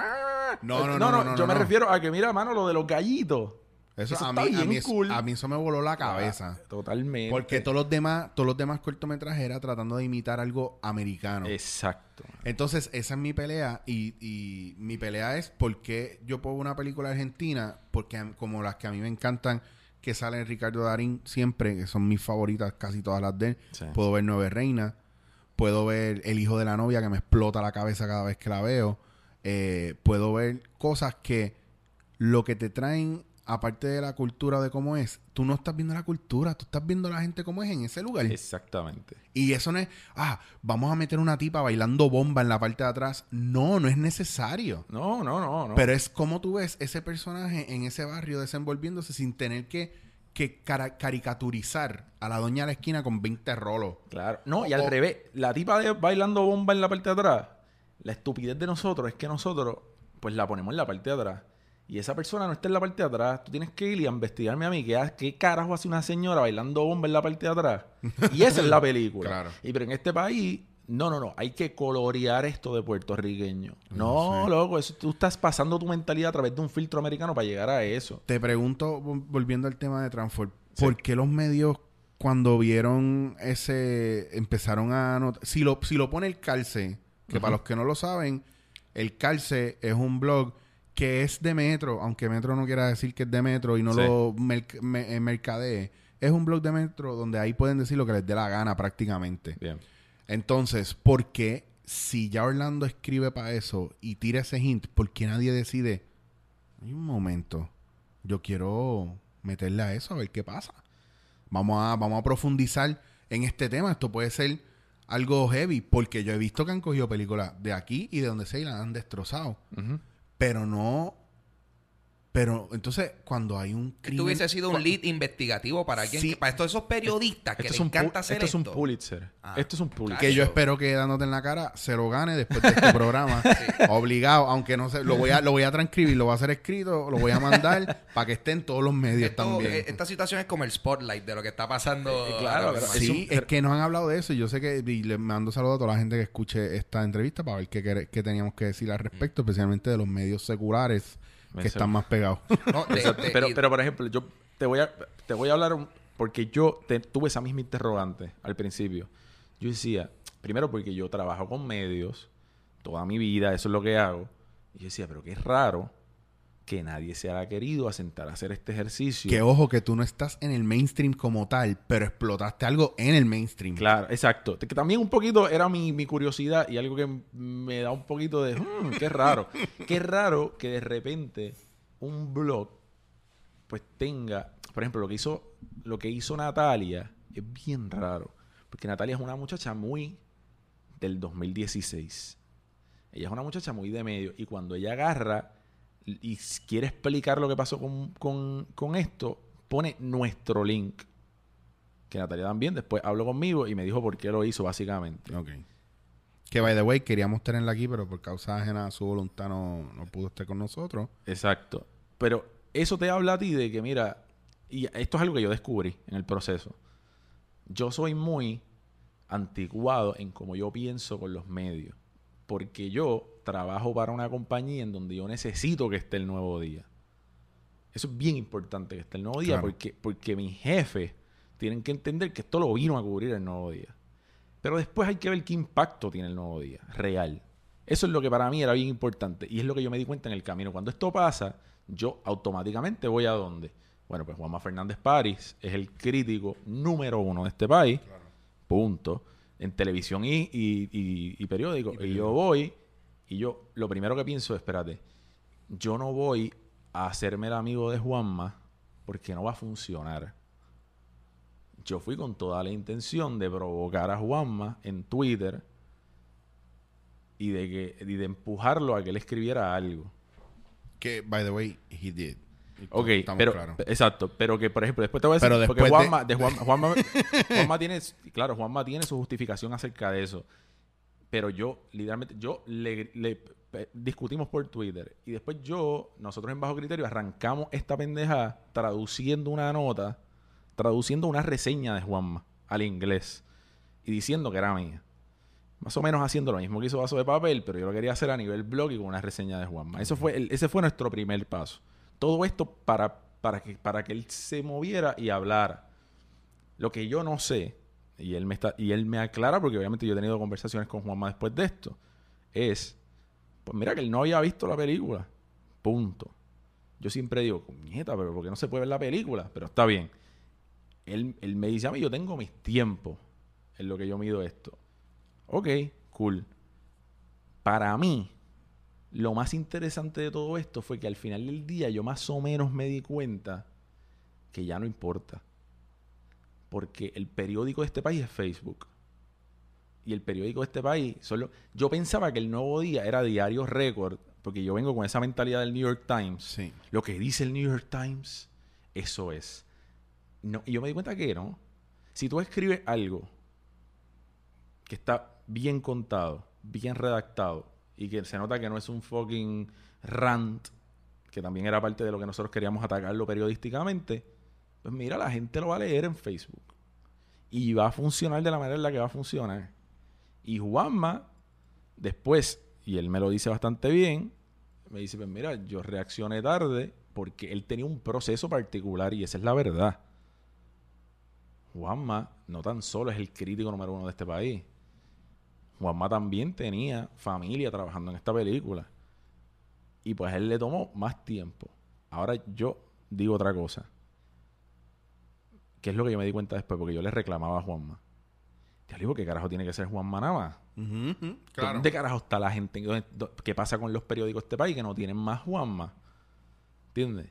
No, no, no, no, no, yo me refiero a que, mira, mano, lo de los gallitos. Eso, Eso a, mí, a, mí eso- cool. a mí eso me voló la cabeza. Ah, Totalmente. Porque todos los demás, todos los demás cortometrajes era tratando de imitar algo americano. Exacto. Entonces, esa es mi pelea. Y, y mi pelea es porque yo pongo una película argentina, porque como las que a mí me encantan, que salen Ricardo Darín siempre, que son mis favoritas, casi todas las de él. Sí. Puedo ver Nueve Reina. Puedo ver El hijo de la novia, que me explota la cabeza cada vez que la veo. Eh, puedo ver cosas que lo que te traen, aparte de la cultura de cómo es, tú no estás viendo la cultura, tú estás viendo la gente cómo es en ese lugar. Exactamente. Y eso no es, ah, vamos a meter una tipa bailando bomba en la parte de atrás. No, no es necesario. No, no, no, no. Pero es como tú ves ese personaje en ese barrio desenvolviéndose sin tener que, que caricaturizar a la doña de la esquina con 20 rolos. Claro. No, y al O- revés. La tipa de bailando bomba en la parte de atrás. La estupidez de nosotros es que nosotros, pues la ponemos en la parte de atrás. Y esa persona no está en la parte de atrás. Tú tienes que ir y investigarme a mí. ¿Qué, carajo hace una señora bailando bomba en la parte de atrás? Y esa es la película. Claro. Y pero en este país, no, no, no. Hay que colorear esto de puertorriqueño. No, sé. loco. Eso, tú estás pasando tu mentalidad a través de un filtro americano para llegar a eso. Te pregunto, vol- volviendo al tema de Transform, ¿por qué los medios cuando vieron ese, empezaron a anotar, si lo, si lo pone el Calce, que para los que no lo saben, el Calce es un blog que es de Metro, aunque Metro no quiera decir que es de Metro y no Sí. lo merc- me- eh, mercadee, es un blog de Metro donde ahí pueden decir lo que les dé la gana prácticamente. Bien. Entonces, ¿por qué si ya Orlando escribe para eso y tira ese hint, por qué nadie decide, hay un momento, yo quiero meterle a eso a ver qué pasa? Vamos a, vamos a profundizar en este tema. Esto puede ser algo heavy, porque yo he visto que han cogido películas de aquí y de donde sea y la han destrozado. Pero no. Pero entonces, cuando hay un crimen. Esto hubiese sido un lead investigativo para alguien Sí. que- para todos esos periodistas que Esto les es un, encanta hacer esto esto. es un Pulitzer. Ah. esto es un Pulitzer. que yo espero que dándote en la cara se lo gane después de este programa. Obligado, aunque no sé, lo voy a, lo voy a transcribir, lo voy a hacer escrito, lo voy a mandar para que esté en todos los medios Esto- también. eh, esta situación es como el spotlight de lo que está pasando. Eh, claro, ahora pero. Sí, Es un- es que nos han hablado de eso. y Yo sé que y le mando saludos a toda la gente que escuche esta entrevista para ver qué, qué teníamos que decir al respecto, especialmente de los medios seculares que Me están más pegados. No, de- Exacto. de- pero, pero, por ejemplo, yo te voy a, te voy a hablar un- porque yo te- tuve esa misma interrogante al principio. Yo decía, primero porque yo trabajo con medios toda mi vida, eso es lo que hago. Y yo decía, pero qué raro que nadie se haya querido asentar a hacer este ejercicio. que ojo, que tú no estás en el mainstream como tal, pero explotaste algo en el mainstream. Claro, exacto. Que también un poquito era mi, mi curiosidad y algo que me da un poquito de... "Hmm, qué raro. qué raro que de repente un blog pues tenga... Por ejemplo, lo que hizo, lo que hizo Natalia es bien raro. Porque Natalia es una muchacha muy del 2016. Ella es una muchacha muy de medio. Y cuando ella agarra y quiere explicar lo que pasó con, con- con esto, pone nuestro link. Que Natalia también después habló conmigo y me dijo por qué lo hizo, básicamente. Ok. Que, by the way, queríamos tenerla aquí, pero por causa ajena a su voluntad no, no pudo estar con nosotros. Exacto. Pero eso te habla a ti de que, mira, y esto es algo que yo descubrí en el proceso. Yo soy muy anticuado en cómo yo pienso con los medios. Porque yo trabajo para una compañía en donde yo necesito que esté el nuevo día. Eso es bien importante que esté el nuevo día Claro. porque, porque mis jefes tienen que entender que esto lo vino a cubrir el nuevo día. Pero después hay que ver qué impacto tiene el nuevo día, real. Eso es lo que para mí era bien importante y es lo que yo me di cuenta en el camino. Cuando esto pasa, yo automáticamente voy a dónde. Bueno, pues Juanma Fernández París es el crítico número uno de este país. Punto. En televisión y, y, y- y periódico. Y, yo voy y yo lo primero que pienso es, espérate, yo no voy a hacerme el amigo de Juanma porque no va a funcionar. Yo fui con toda la intención de provocar a Juanma en Twitter y de, que, y de empujarlo a que él escribiera algo. Que, by the way, he did. Ok, estamos pero claros. exacto, pero que por ejemplo, después te voy a decir, Pero porque de- Juanma, de Juan- Juanma, Juanma tiene, claro, Juanma tiene su justificación acerca de eso. Pero yo, literalmente, yo le, discutimos por Twitter y después yo, nosotros en Bajo Criterio, arrancamos esta pendeja traduciendo una nota, traduciendo una reseña de Juanma al inglés y diciendo que era mía. Más o menos haciendo lo mismo que hizo Vaso de Papel, pero yo lo quería hacer a nivel blog y con una reseña de Juanma. Eso fue el- ese fue nuestro primer paso. Todo esto para, para, que, para que él se moviera y hablara. Lo que yo no sé, y él me está, y él me aclara, porque obviamente yo he tenido conversaciones con Juanma después de esto, es, pues mira que él no había visto la película. Punto. Yo siempre digo, nieta, pero ¿por qué no se puede ver la película? Pero está bien. Él, él me dice a mí, yo tengo mis tiempos en lo que yo mido esto. Ok, cool. Para mí, lo más interesante de todo esto fue que al final del día yo más o menos me di cuenta que ya no importa. Porque el periódico de este país es Facebook. Y el periódico de este país solo... Yo pensaba que el nuevo día era Diario Record, porque yo vengo con esa mentalidad del New York Times. Sí. Lo que dice el New York Times, eso es. No, y yo me di cuenta que no. Si tú escribes algo que está bien contado, bien redactado, y que se nota que no es un fucking rant, que también era parte de lo que nosotros queríamos atacarlo periodísticamente, pues mira, la gente lo va a leer en Facebook. Y va a funcionar de la manera en la que va a funcionar. Y Juanma, después, y él me lo dice bastante bien, me dice, pues mira, yo reaccioné tarde porque él tenía un proceso particular y esa es la verdad. Juanma no tan solo es el crítico número uno de este país. Juanma también tenía familia trabajando en esta película. Y pues él le tomó más tiempo. Ahora yo digo otra cosa. ¿Qué es lo que yo me di cuenta después? Porque yo le reclamaba a Juanma. Te digo, ¿qué carajo tiene que ser Juanma nada más? Claro. ¿Dónde carajo está la gente? ¿Dónde- dó- ¿Qué pasa con los periódicos de este país que no tienen más Juanma? ¿Entiendes?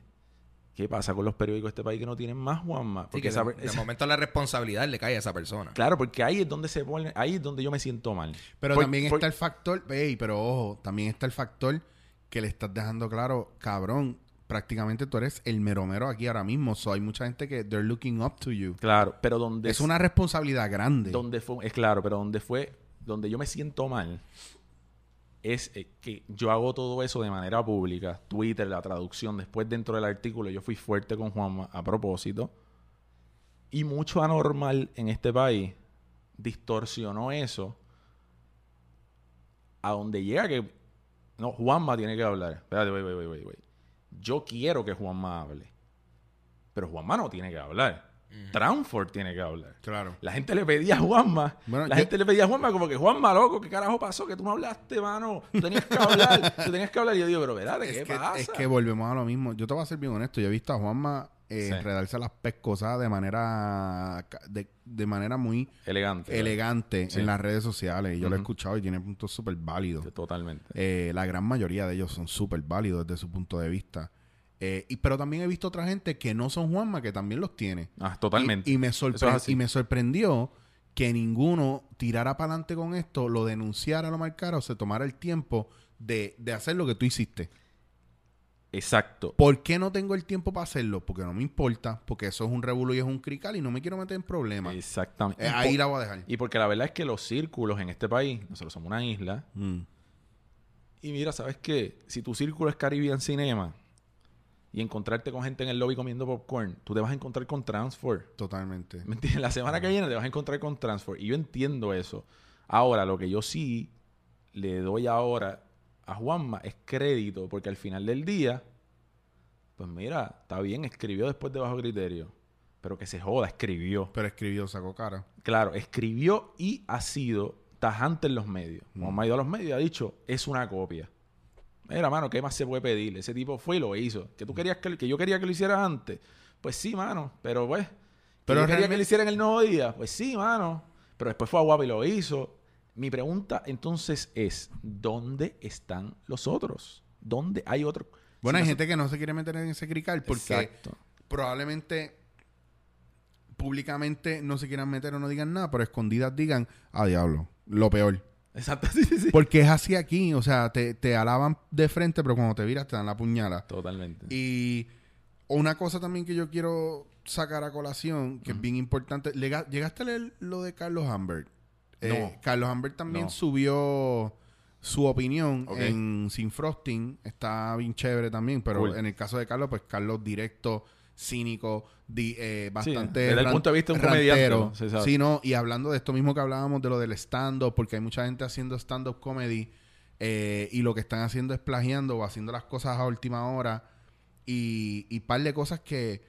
¿Qué pasa con los periódicos de este país que no tienen más Juanma? Sí, Porque que esa- de, momento la responsabilidad le cae a esa persona. Claro, porque ahí es donde se pone, ahí es donde yo me siento mal. Pero Por- también por- está el factor, ey, pero ojo, también está el factor que le estás dejando claro, cabrón, prácticamente tú eres el mero mero aquí ahora mismo. So, hay mucha gente que they're looking up to you. Claro, pero donde Es una responsabilidad grande. donde fue, es claro, pero donde fue, donde yo me siento mal es eh, que yo hago todo eso de manera pública, Twitter, la traducción, después dentro del artículo yo fui fuerte con Juanma a propósito y mucho anormal en este país distorsionó eso a donde llega que no, Juanma tiene que hablar. Espérate, wait, wait, wait, wait. Yo quiero que Juanma hable. Pero Juanma no tiene que hablar. Transford tiene que hablar. Claro. La gente le pedía a Juanma. Bueno, la yo- gente le pedía a Juanma como que Juanma, loco, ¿qué carajo pasó? Que tú no hablaste, mano. Tú tenías que hablar. tú tenías que hablar. Y yo digo, pero ¿verdad? Es ¿Qué que, pasa? es que volvemos a lo mismo. Yo te voy a ser bien honesto. Yo he visto a Juanma eh, Sí. enredarse las pescosas de manera de, de manera muy Elegante. elegante Sí. en las redes sociales. Y yo lo he escuchado y tiene puntos súper válidos. Totalmente. Eh, la gran mayoría de ellos son súper válidos desde su punto de vista. Eh, y, pero también he visto otra gente que no son Juanma, que también los tiene. Ah, totalmente. Y, y me es y sorprendió que ninguno tirara para adelante con esto, lo denunciara, lo marcara o se tomara el tiempo de, de hacer lo que tú hiciste. Exacto. ¿Por qué no tengo el tiempo para hacerlo? Porque no me importa, porque eso es un revuelo y es un crical y no me quiero meter en problemas. Exactamente. Eh, ahí por- la voy a dejar. Y porque la verdad es que los círculos en este país, nosotros somos una isla, Mm. y mira, ¿sabes qué? Si tu círculo es Caribbean Cinema y encontrarte con gente en el lobby comiendo popcorn, tú te vas a encontrar con Transfer. Totalmente. ¿Me entiendes? La semana que viene te vas a encontrar con Transfer. Y yo entiendo eso. Ahora, lo que yo sí le doy ahora a Juanma es crédito, porque al final del día, pues mira, está bien, escribió después de bajo criterio. Pero que se joda, escribió. Pero escribió, sacó cara. Claro, escribió y ha sido tajante en los medios. Juanma ha ido a los medios y ha dicho, es una copia. Mira, mano, ¿qué más se puede pedir? Ese tipo fue y lo hizo. Que tú querías que, que yo quería que lo hicieras antes. Pues sí, mano. Pero pues. Pero yo quería que lo hiciera en el nuevo día. Pues sí, mano. Pero después fue a Guapa y lo hizo. Mi pregunta entonces es: ¿dónde están los otros? ¿Dónde hay otro? Bueno, Si hay no- gente que no se quiere meter en ese crical porque Exacto. probablemente públicamente no se quieran meter o no digan nada, pero escondidas digan, ah, diablo, lo peor. Exacto, sí, sí, sí. Porque es así aquí, o sea, te, te alaban de frente, pero cuando te viras te dan la puñala. Totalmente. Y una cosa también que yo quiero sacar a colación, que es bien importante, Lega- ¿llegaste a leer lo de Carlos Humbert? Eh, No. Carlos Humbert también No. subió su opinión en Sin Frosting, está bien chévere también, pero Cool. en el caso de Carlos, pues Carlos directo, cínico, di- eh, bastante desde el punto de vista de un comediante. Sí, sabe. Sí, no, y hablando de esto mismo que hablábamos de lo del stand-up, porque hay mucha gente haciendo stand-up comedy eh, y lo que están haciendo es plagiando o haciendo las cosas a última hora y, y par de cosas que,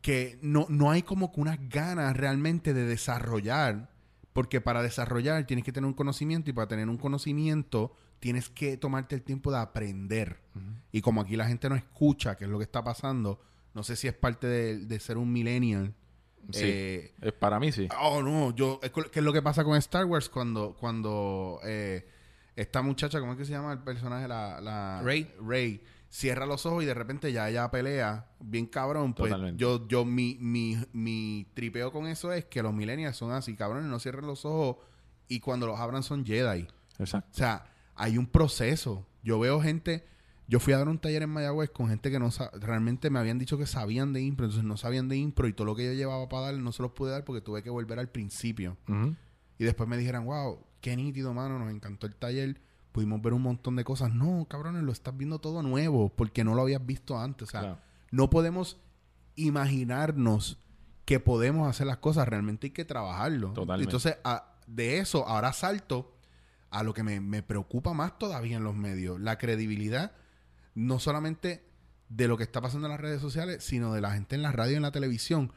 que no, no hay como que unas ganas realmente de desarrollar, porque para desarrollar tienes que tener un conocimiento y para tener un conocimiento tienes que tomarte el tiempo de aprender. Y como aquí la gente no escucha qué es lo que está pasando, no sé si es parte de, de ser un millennial. Sí. eh, Es para mí sí. Oh, no, yo, es ¿qué es lo que pasa con Star Wars cuando, cuando eh, esta muchacha, ¿cómo es que se llama el personaje? La, la Rey. Rey cierra los ojos y de repente ya ella pelea bien cabrón. Pues Totalmente. yo, yo, mi, mi, mi tripeo con eso es que los millennials son así, cabrones, no cierren los ojos y cuando los abran son Jedi. Exacto. O sea, hay un proceso. Yo veo gente. Yo fui a dar un taller en Mayagüez con gente que no realmente me habían dicho que sabían de impro, entonces no sabían de impro y todo lo que yo llevaba para dar no se los pude dar porque tuve que volver al principio. Y después me dijeron, wow, qué nítido, mano, nos encantó el taller. Pudimos ver un montón de cosas. No, cabrones, lo estás viendo todo nuevo porque no lo habías visto antes. O sea, Claro. no podemos imaginarnos que podemos hacer las cosas. Realmente hay que trabajarlo. Totalmente. Entonces, a- de eso, ahora salto a lo que me, me preocupa más todavía en los medios. La credibilidad, no solamente de lo que está pasando en las redes sociales, sino de la gente en la radio y en la televisión.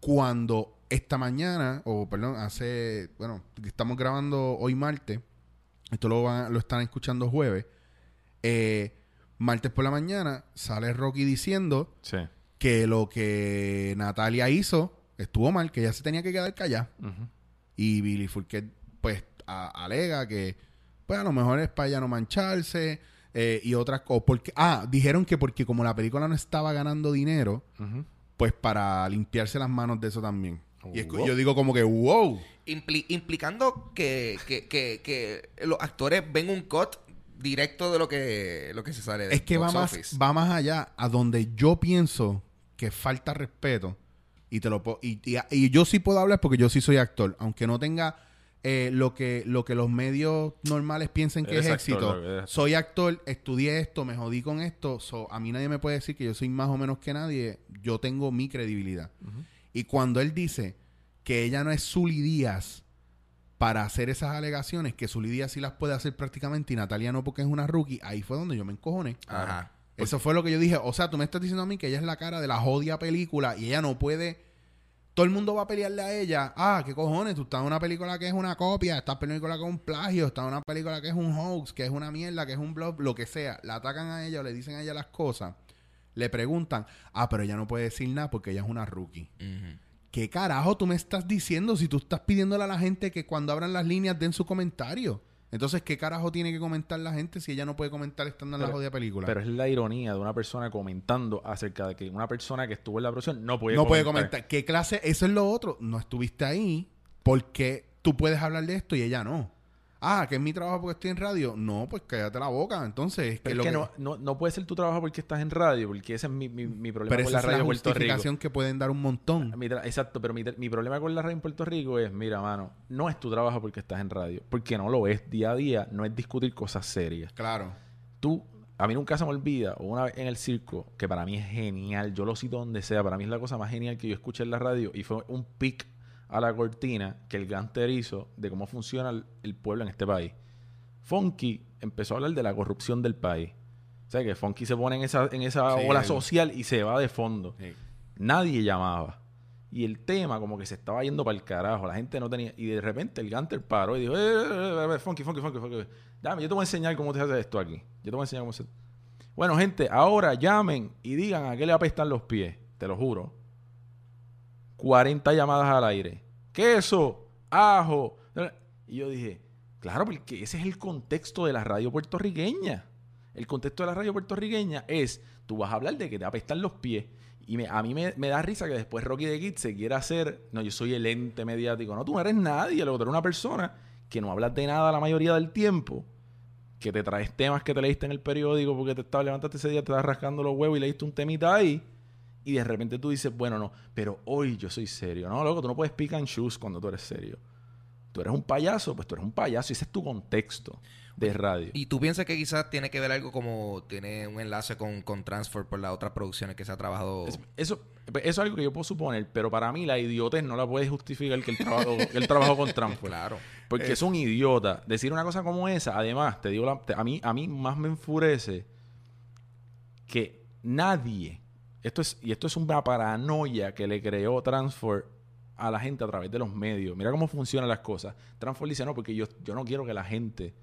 Cuando esta mañana, o perdón, hace, bueno, estamos grabando hoy martes, esto lo, van- lo están escuchando jueves, eh, martes por la mañana sale Rocky diciendo Sí. que lo que Natalia hizo estuvo mal, que ella se tenía que quedar callada. Y Billy Fourquet, pues, a- alega que, pues, a lo mejor es para ella no mancharse. Eh, y otras cosas. Porque, ah, dijeron que porque como la película no estaba ganando dinero, pues para limpiarse las manos de eso también. Y es- Wow. yo digo como que, wow. Impli- implicando que, que, que, que los actores ven un cut directo de lo que, lo que se sale de Es que va más, va más allá a donde yo pienso que falta respeto. Y te lo y- y yo sí puedo hablar porque yo sí soy actor. Aunque no tenga eh, lo, que, lo que los medios normales piensen que es actor, éxito. que. Soy actor, estudié esto, me jodí con esto. so, a mí nadie me puede decir que yo soy más o menos que nadie. Yo tengo mi credibilidad. Y cuando él dice que ella no es Zully Díaz para hacer esas alegaciones, que Zully Díaz sí las puede hacer prácticamente y Natalia no porque es una rookie, ahí fue donde yo me encojoné. Ajá. Eso fue lo que yo dije. O sea, tú me estás diciendo a mí que ella es la cara de la jodia película y ella no puede. Todo el mundo va a pelearle a ella. Ah, ¿qué cojones? Tú estás en una película que es una copia, estás en una película que es un plagio, estás en una película que es un hoax, que es una mierda, que es un blog, lo que sea. La atacan a ella o le dicen a ella las cosas. Le preguntan, ah, pero ella no puede decir nada porque ella es una rookie. ¿Qué carajo tú me estás diciendo si tú estás pidiéndole a la gente que cuando abran las líneas den su comentario? Entonces, ¿qué carajo tiene que comentar la gente si ella no puede comentar estando en la jodida película? Pero es la ironía de una persona comentando acerca de que una persona que estuvo en la producción no puede no puede comentar. ¿Qué clase? Eso es lo otro. No estuviste ahí porque tú puedes hablar de esto y ella no. Ah, que es mi trabajo porque estoy en radio. No, pues cállate la boca. Entonces, es que lo que no, no, no puede ser tu trabajo porque estás en radio, porque ese es mi, mi, mi problema pero con esa la radio en Puerto Rico. que pueden dar un montón. Mi Exacto, pero mi, mi problema con la radio en Puerto Rico es, mira, mano, no es tu trabajo porque estás en radio, porque no lo es día a día, no es discutir cosas serias. Claro. Tú, a mí nunca se me olvida, una vez en el circo, que para mí es genial, yo lo cito donde sea, para mí es la cosa más genial que yo escuché en la radio, y fue un pic a la cortina que el Ganter hizo de cómo funciona el, el pueblo en este país. Funky empezó a hablar de la corrupción del país. O sea, que Funky se pone en esa, en esa Sí, ola el- social y se va de fondo. Sí. Nadie llamaba. Y el tema como que se estaba yendo para el carajo. La gente no tenía... Y de repente el Ganter paró y dijo, eh, eh, eh, eh, funky, funky, funky, funky. Dame, yo te voy a enseñar cómo se hace esto aquí. Yo te voy a enseñar cómo se... Bueno, gente, ahora llamen y digan a qué le apestan los pies. Te lo juro. 40 llamadas al aire. Queso, ajo. Y yo dije, claro, porque ese es el contexto de la radio puertorriqueña. El contexto de la radio puertorriqueña es, tú vas a hablar de que te apestan los pies. Y a mí me, da risa que después Rocky de Kid se quiera hacer, no, yo soy el ente mediático. No, tú no eres nadie, luego tú eres una persona que no hablas de nada la mayoría del tiempo, que te traes temas que te leíste en el periódico porque te estabas levantaste ese día, te estabas rascando los huevos y leíste un temita ahí. Y de repente tú dices, bueno, no, pero hoy yo soy serio. No, loco, tú no puedes pick and choose cuando tú eres serio. Tú eres un payaso, pues tú eres un payaso. Ese es tu contexto de radio. ¿Y tú piensas que quizás tiene que ver algo como tiene un enlace con, con Transfer por las otras producciones que se ha trabajado? Es- eso, eso es algo que yo puedo suponer, pero para mí la idiotez no la puede justificar que el trabajo, que el trabajo con Trump. Claro. Porque es un idiota. Decir una cosa como esa, además, te digo, la- te- a, mí, a mí más me enfurece que nadie, esto es, y esto es una paranoia que le creó Transfer a la gente a través de los medios. Mira cómo funcionan las cosas. Transfer dice, no, porque yo, yo no quiero que la gente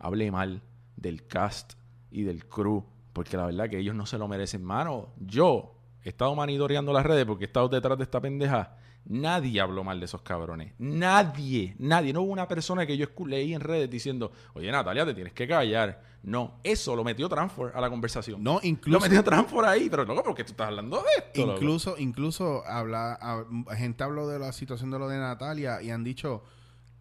hable mal del cast y del crew, porque la verdad que ellos no se lo merecen. Mano, yo he estado monitoreando las redes porque he estado detrás de esta pendeja. Nadie habló mal de esos cabrones. Nadie, nadie. No hubo una persona que yo leí en redes diciendo, oye Natalia, te tienes que callar. No, eso lo metió Transfer a la conversación. No, Lo incluso. metió Transfer ahí, pero loco, porque tú estás hablando de esto. loco? Incluso, incluso habla, hab- gente habló de la situación de lo de Natalia y han dicho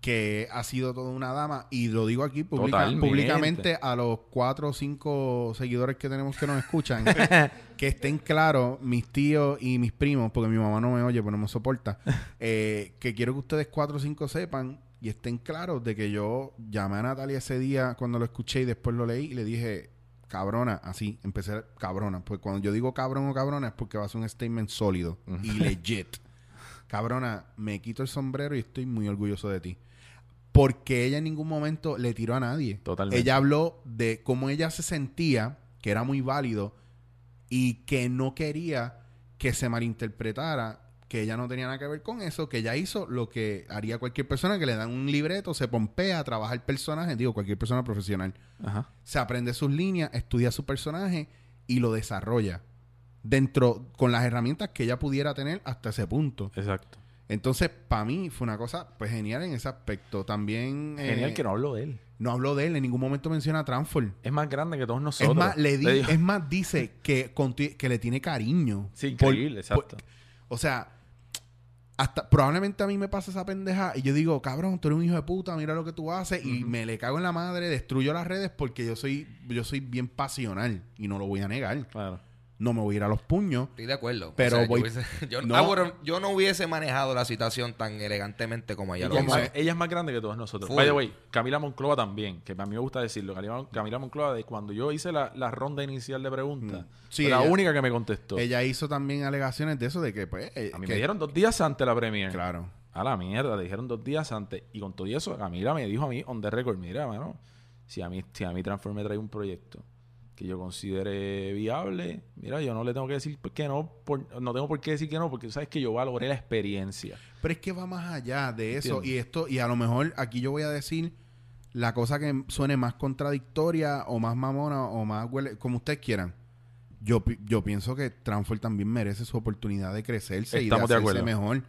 que ha sido toda una dama y lo digo aquí Totalmente. públicamente a los cuatro o cinco seguidores que tenemos que nos escuchan que estén claros mis tíos y mis primos porque mi mamá no me oye pues no me soporta eh, que quiero que ustedes cuatro o cinco sepan y estén claros de que yo llamé a Natalia ese día cuando lo escuché y después lo leí y le dije cabrona, así, empecé cabrona. Pues cuando yo digo cabrón o cabrona es porque va a ser un statement sólido y legit. Cabrona, me quito el sombrero y estoy muy orgulloso de ti. Porque ella en ningún momento le tiró a nadie. Totalmente. Ella habló de cómo ella se sentía, que era muy válido, y que no quería que se malinterpretara, que ella no tenía nada que ver con eso, que ella hizo lo que haría cualquier persona que le dan un libreto, se pompea, trabaja el personaje, digo, cualquier persona profesional Ajá. se aprende sus líneas, estudia su personaje y lo desarrolla dentro con las herramientas que ella pudiera tener hasta ese punto. Exacto. Entonces, para mí fue una cosa pues genial en ese aspecto. También... eh, Genial que no hablo de él. no habló de él, en ningún momento menciona a Transform. Es más grande que todos nosotros. Es más, le di- es más, dice que, que le tiene cariño. Sí, Por- increíble, exacto. por- o sea, hasta probablemente a mí me pasa esa pendeja y yo digo, cabrón, tú eres un hijo de puta, mira lo que tú haces y me le cago en la madre, destruyo las redes porque yo soy yo soy bien pasional y no lo voy a negar. Claro. No me voy a ir a los puños. Estoy de acuerdo. Pero O sea, yo voy- hubiese- yo, no. ah, bueno, yo no hubiese manejado la situación tan elegantemente como ella lo ella, es como hizo. ella es más grande que todos nosotros. Full. By the way, Camila Monclova también, que a mí me gusta decirlo. Camila, Monclova, de cuando yo hice la, la ronda inicial de preguntas, Mm. Sí, fue la única que me contestó. Ella hizo también alegaciones de eso de que pues eh, a mí que- me dijeron dos días antes la premiere. claro. A la mierda, le dijeron dos días antes. Y con todo eso, Camila me dijo a mí, on the record, mira, mano, si a mí, si a mí Transform me trae un proyecto que yo considere viable, mira, yo no le tengo que decir que no, por- no tengo por qué decir que no, porque tú sabes que yo valoré la experiencia. Pero es que va más allá de eso. Y esto, y a lo mejor aquí yo voy a decir la cosa que suene más contradictoria o más mamona o más huele, como ustedes quieran. Yo, yo pienso que Transfer también merece su oportunidad de crecerse Estamos y de de hacerse acuerdo. mejor.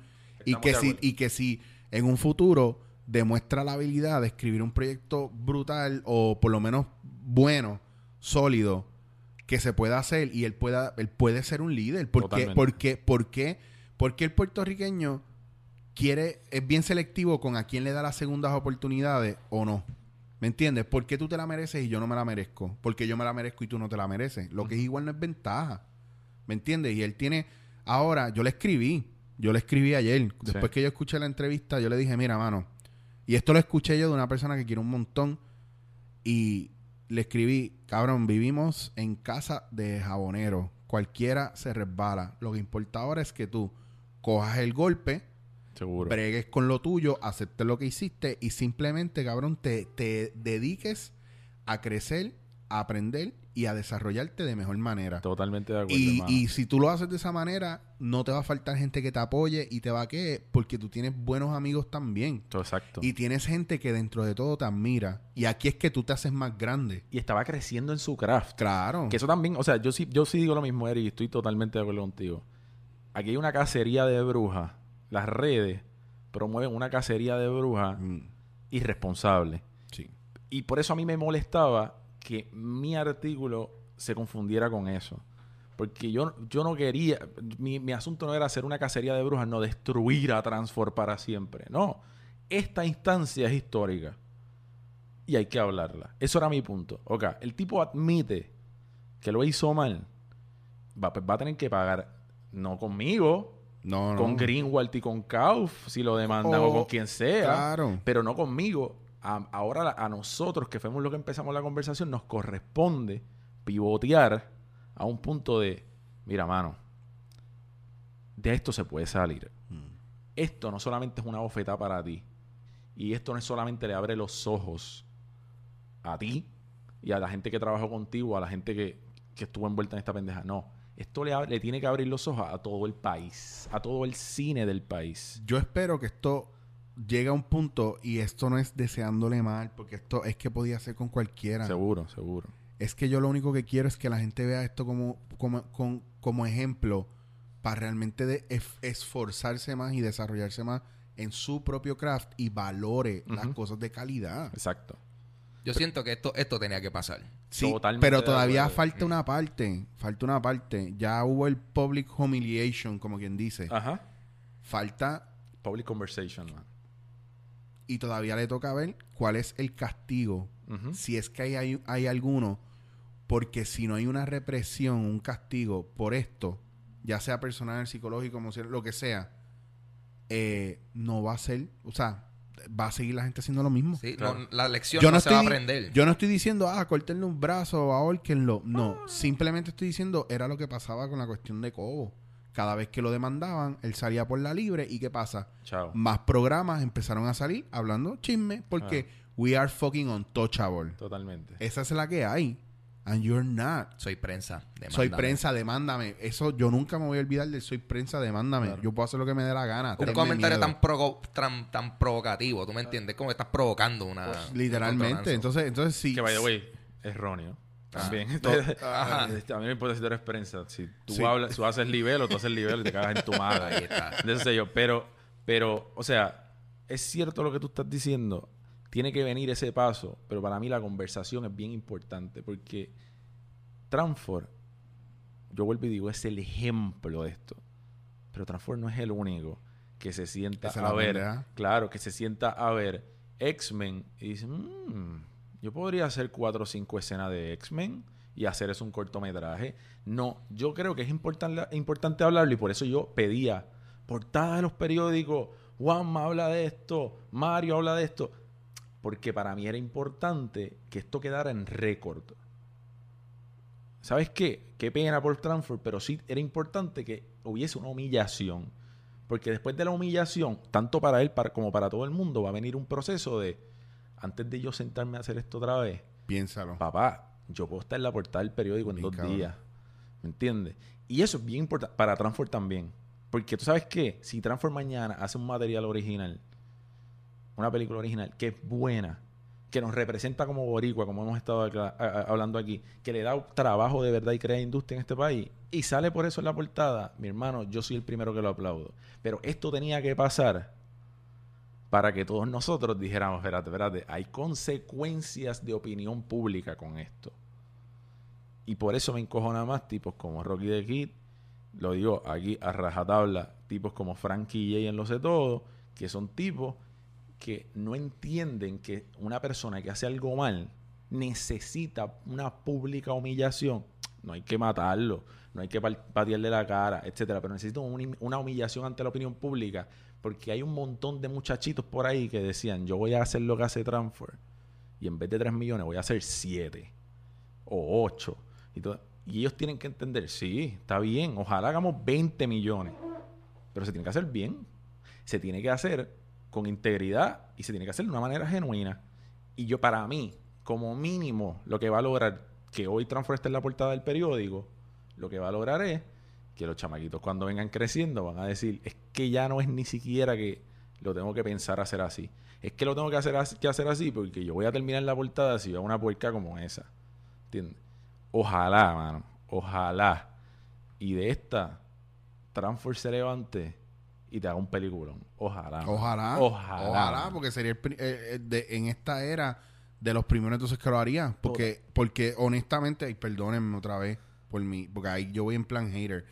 Y que, de si, acuerdo. y que si en un futuro demuestra la habilidad de escribir un proyecto brutal o por lo menos bueno, sólido, que se pueda hacer y él pueda él puede ser un líder. Porque, porque, porque, porque el puertorriqueño quiere, es bien selectivo con a quién le da las segundas oportunidades o no. ¿Me entiendes? ¿Por qué tú te la mereces y yo no me la merezco? Porque yo me la merezco y tú no te la mereces. Lo que es igual no es ventaja. ¿Me entiendes? Y él tiene... Ahora, yo le escribí. Yo le escribí ayer. Después Sí. que yo escuché la entrevista, yo le dije, mira, mano. Y esto lo escuché yo de una persona que quiero un montón. Y le escribí, cabrón, vivimos en casa de jabonero. Cualquiera se resbala. Lo que importa ahora es que tú cojas el golpe, Seguro. bregues con lo tuyo, aceptes lo que hiciste y simplemente, cabrón, te, te dediques a crecer, a aprender y a desarrollarte de mejor manera. Totalmente de acuerdo, Y, y si tú lo haces de esa manera, no te va a faltar gente que te apoye y te va a que porque tú tienes buenos amigos también. Exacto. Y tienes gente que dentro de todo te admira. Y aquí es que tú te haces más grande. y estaba creciendo en su craft. Claro. Que eso también, o sea, yo sí, yo sí digo lo mismo, Eric, y estoy totalmente de acuerdo contigo. Aquí hay una cacería de brujas. Las redes promueven una cacería de brujas Mm, irresponsable. sí. Y por eso a mí me molestaba que mi artículo se confundiera con eso. Porque yo, yo no quería, mi, mi asunto no era hacer una cacería de brujas, no destruir a Transfor para siempre. No, esta instancia es histórica y hay que hablarla. Eso era mi punto. Ok, el tipo admite que lo hizo mal, va, pues va a tener que pagar, no conmigo, No, no. con Greenwald y con Kauf, si lo demandan o, O- con quien sea Claro. pero no conmigo. A- ahora a nosotros, que fuimos los que empezamos la conversación, nos corresponde pivotear a un punto de, mira, mano, de esto se puede salir. Esto no solamente es una bofetada para ti. Y esto no es solamente le abre los ojos a ti y a la gente que trabajó contigo, a la gente que, que estuvo envuelta en esta pendeja. No. Esto le, abre- le tiene que abrir los ojos a todo el país, a todo el cine del país. Yo espero que esto llegue a un punto y esto no es deseándole mal, porque esto es que podía ser con cualquiera. Seguro, seguro. Es que yo lo único que quiero es que la gente vea esto como, como, con- como ejemplo para realmente de esforzarse más y desarrollarse más en su propio craft y valore las cosas de calidad. Exacto. Yo siento que esto, esto tenía que pasar. Sí, Totalmente pero todavía falta una parte, falta una parte. Ya hubo el public humiliation, como quien dice. Ajá. Falta Public conversation, man. Y todavía le toca ver cuál es el castigo, si es que hay, hay, hay alguno, porque si no hay una represión, un castigo por esto, ya sea personal, psicológico, emocional, lo que sea, eh, no va a ser, o sea, va a seguir la gente haciendo lo mismo. ¿sí? Claro. No, la lección Yo no, no, se va a estoy, aprender. yo no estoy diciendo, ah, córtenle un brazo o ahorquenlo. No, simplemente estoy diciendo, era lo que pasaba con la cuestión de Cobo. Cada vez que lo demandaban, él salía por la libre. ¿Y qué pasa? Chao. Más programas empezaron a salir hablando chisme porque we are fucking untouchable. Totalmente. Esa es la que hay. And you're not. Soy prensa. Soy demándame. prensa, demándame. Eso yo nunca me voy a olvidar del soy prensa, demándame. Claro. Yo puedo hacer lo que me dé la gana. Un comentario tan, provo- tan, tan provocativo, ¿tú me entiendes? Como que estás provocando una... Pues, Literalmente. Entonces, entonces sí. Que, by the way, erróneo. Ah, También. to- Ajá. a mí no me importa si tú eres prensa. Si tú, Sí. hablas, tú haces libelo, tú haces libelo y te cagas en tu madre. Ahí está. De eso sé yo. Pero Pero, o sea, es cierto lo que tú estás diciendo. Tiene que venir ese paso, pero para mí la conversación es bien importante porque Transfor, yo vuelvo y digo, es el ejemplo de esto. Pero Transfor no es el único que se sienta Esa es a ver, claro, que se sienta a ver X-Men y dice, "Mm, yo podría hacer cuatro o cinco escenas de X-Men y hacer eso un cortometraje. No, yo creo que es importante, hablarlo y por eso yo pedía portada de los periódicos, Juanma habla de esto, Mario habla de esto, porque para mí era importante que esto quedara en récord. ¿Sabes qué? Qué pena por Transfer, pero sí era importante que hubiese una humillación. Porque después de la humillación, tanto para él como para todo el mundo, va a venir un proceso de, antes de yo sentarme a hacer esto otra vez, Piénsalo. papá, yo puedo estar en la portada del periódico en Bien dos cabrón. días. ¿Me entiendes? Y eso es bien importante para Transform también. Porque tú sabes qué, si Transform mañana hace un material original, una película original que es buena, que nos representa como boricua, como hemos estado acá- a- a- hablando aquí, que le da trabajo de verdad y crea industria en este país, y sale por eso en la portada, mi hermano, yo soy el primero que lo aplaudo. Pero esto tenía que pasar para que todos nosotros dijéramos, espérate, espérate, hay consecuencias de opinión pública con esto. Y por eso me encojona más tipos como Rocky the Kid, lo digo aquí a rajatabla, tipos como Frankie J en Lo Sé Todo, que son tipos que no entienden que una persona que hace algo mal necesita una pública humillación. No hay que matarlo, no hay que pa- patearle la cara, etcétera, pero necesita un- una humillación ante la opinión pública, porque hay un montón de muchachitos por ahí que decían, yo voy a hacer lo que hace Transfer, y en vez de 3 millones voy a hacer 7 o 8. Y, y ellos tienen que entender, sí, está bien, ojalá hagamos 20 millones, pero se tiene que hacer bien, se tiene que hacer con integridad y se tiene que hacer de una manera genuina. Y yo, para mí, como mínimo, lo que va a lograr que hoy Transfer esté en la portada del periódico, lo que va a lograr es que los chamaquitos cuando vengan creciendo van a decir, es que ya no es ni siquiera que lo tengo que pensar hacer así. Es que lo tengo que hacer, así- que hacer así porque yo voy a terminar la portada si veo una puerca como esa. ¿Entiendes? Ojalá, mano. Ojalá. Y de esta, Transfer se levante y te haga un peliculón. Ojalá. Ojalá. Ojalá. Ojalá, porque sería el eh, eh, de- en esta era de los primeros entonces que lo haría. Porque, porque honestamente, y perdónenme otra vez por mí, porque ahí yo voy en plan hater.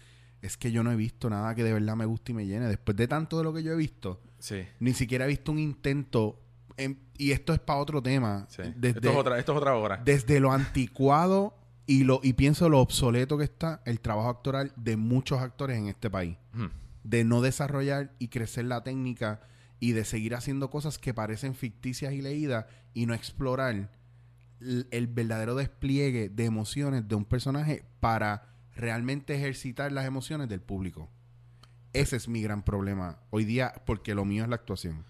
Es que yo no he visto nada que de verdad me guste y me llene. Después de tanto de lo que yo he visto, Sí. ni siquiera he visto un intento. en- y esto es para otro tema. sí. Desde, esto, es otra, esto es otra hora. desde lo anticuado y lo y pienso lo obsoleto que está el trabajo actoral de muchos actores en este país de no desarrollar y crecer la técnica y de seguir haciendo cosas que parecen ficticias y leídas y no explorar el verdadero despliegue de emociones de un personaje para realmente ejercitar las emociones del público. Ese es mi gran problema hoy día porque lo mío es la actuación.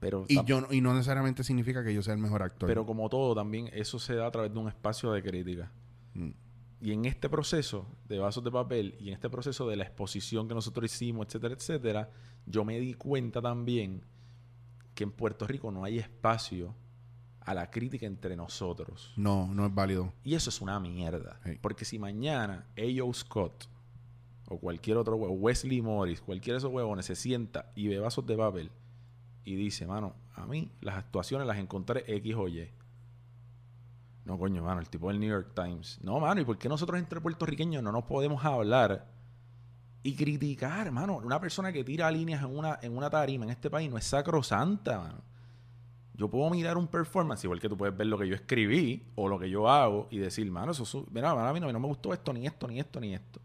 Pero, Y yo no- y no necesariamente significa que yo sea el mejor actor. pero como todo, también eso se da a través de un espacio de crítica. Mm. Y en este proceso de vasos de papel y en este proceso de la exposición que nosotros hicimos, etcétera, etcétera, yo me di cuenta también que en Puerto Rico no hay espacio a la crítica entre nosotros. no, no es válido. Y eso es una mierda. Sí. Porque si mañana A.O. Scott o cualquier otro huevo, Wesley Morris, cualquiera de esos huevones se sienta y ve vasos de papel y dice, mano, a mí las actuaciones las encontré X o Y. No, coño, mano, el tipo del New York Times. No, mano, ¿y por qué nosotros entre puertorriqueños no nos podemos hablar y criticar, mano? Una persona que tira líneas en una, en una tarima en este país no es sacrosanta, mano. Yo puedo mirar un performance, igual que tú puedes ver lo que yo escribí o lo que yo hago y decir, mano, eso su- mira, mano, a mí no, me gustó esto, ni esto, ni esto, ni esto.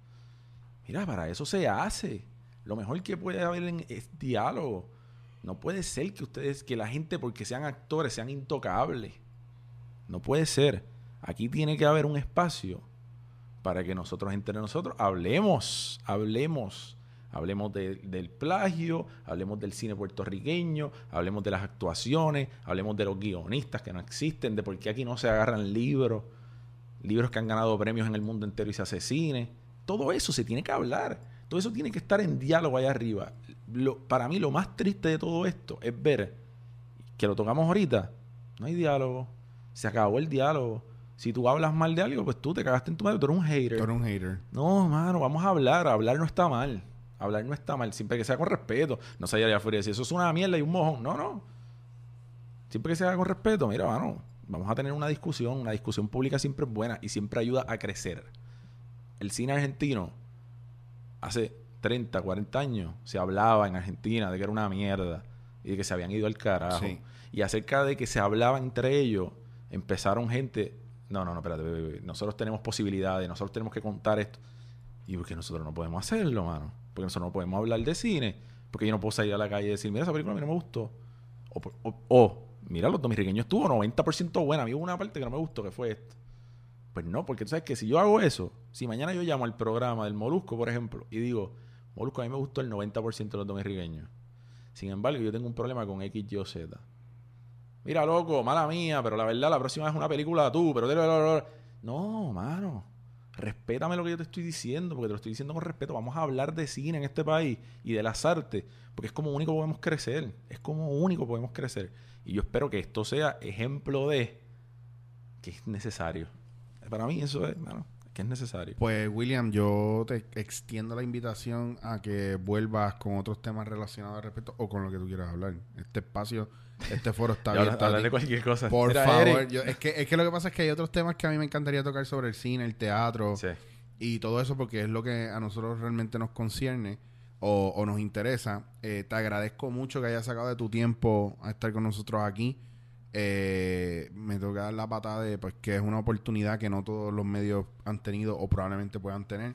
Mira, para eso se hace. Lo mejor que puede haber es diálogo. No puede ser que ustedes, que la gente, porque sean actores, sean intocables. No puede ser. Aquí tiene que haber un espacio para que nosotros entre nosotros hablemos, hablemos. Hablemos de- del plagio, hablemos del cine puertorriqueño, hablemos de las actuaciones, hablemos de los guionistas que no existen, de por qué aquí no se agarran libros, libros que han ganado premios en el mundo entero y se hace cine. Todo eso se tiene que hablar. Todo eso tiene que estar en diálogo allá arriba. Lo- para mí lo más triste de todo esto es ver que lo tocamos ahorita. No hay diálogo. Se acabó el diálogo. Si tú hablas mal de algo, pues tú te cagaste en tu madre. Tú eres un hater. Tú eres un hater. No, mano, vamos a hablar. Hablar no está mal. Hablar no está mal, siempre que sea con respeto. No se allá afuera y decir, eso es una mierda y un mojón. No, no. Siempre que sea con respeto, mira, mano, vamos a tener una discusión. Una discusión pública siempre es buena y siempre ayuda a crecer. El cine argentino, hace 30, 40 años, se hablaba en Argentina de que era una mierda y de que se habían ido al carajo. Sí. Y acerca de que se hablaba entre ellos, empezaron gente. No, no, no, espérate, bebé, bebé. nosotros tenemos posibilidades, nosotros tenemos que contar esto. Y porque nosotros no podemos hacerlo, mano. Porque nosotros no podemos hablar de cine. Porque yo no puedo salir a la calle y decir, mira, esa película a mí no me gustó. O, mira, los dominicanos estuvo 90% buena. A mí hubo una parte que no me gustó, que fue esto. Pues no, porque tú sabes que si yo hago eso, si mañana yo llamo al programa del Molusco, por ejemplo, y digo, Molusco, a mí me gustó el 90% de los dominicanos. Sin embargo, yo tengo un problema con X, Y o Z. Mira, loco, mala mía, pero la verdad, la próxima es una película tú, pero... No, mano. Respétame lo que yo te estoy diciendo, porque te lo estoy diciendo con respeto. Vamos a hablar de cine en este país y de las artes, porque es como único podemos crecer. Es como único podemos crecer. Y yo espero que esto sea ejemplo de que es necesario. Para mí eso es, que es necesario. Pues William, yo te extiendo la invitación a que vuelvas con otros temas relacionados al respecto o con lo que tú quieras hablar. Este espacio, este foro está a hablar de cualquier cosa. Por Mira, favor, yo- es, que, es que lo que pasa es que hay otros temas que a mí me encantaría tocar sobre el cine, el teatro Sí. y todo eso porque es lo que a nosotros realmente nos concierne o, o nos interesa. Eh, te agradezco mucho que hayas sacado de tu tiempo a estar con nosotros aquí. Eh, me toca dar la patada de pues que es una oportunidad que no todos los medios han tenido o probablemente puedan tener.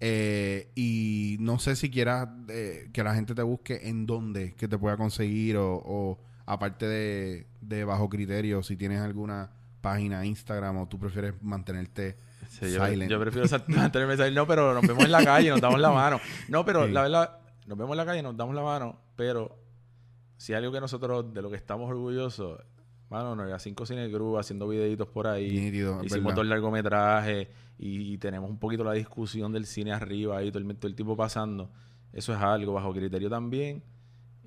Eh, y no sé si quieras eh, que la gente te busque en dónde que te pueda conseguir o, o aparte de, de bajo criterio, si tienes alguna página Instagram o tú prefieres mantenerte Sí, yo, silent. yo prefiero mantenerme silent. No, pero nos vemos en la calle, nos damos la mano. No, pero Sí. la verdad, nos vemos en la calle, nos damos la mano. Pero si hay algo que nosotros, de lo que estamos orgullosos, mano, nos cinco Cine Group haciendo videitos por ahí. Nítido, Hicimos verdad. dos largometrajes y, tenemos un poquito la discusión del cine arriba ahí, todo el, todo el tiempo pasando. Eso es algo, bajo criterio también.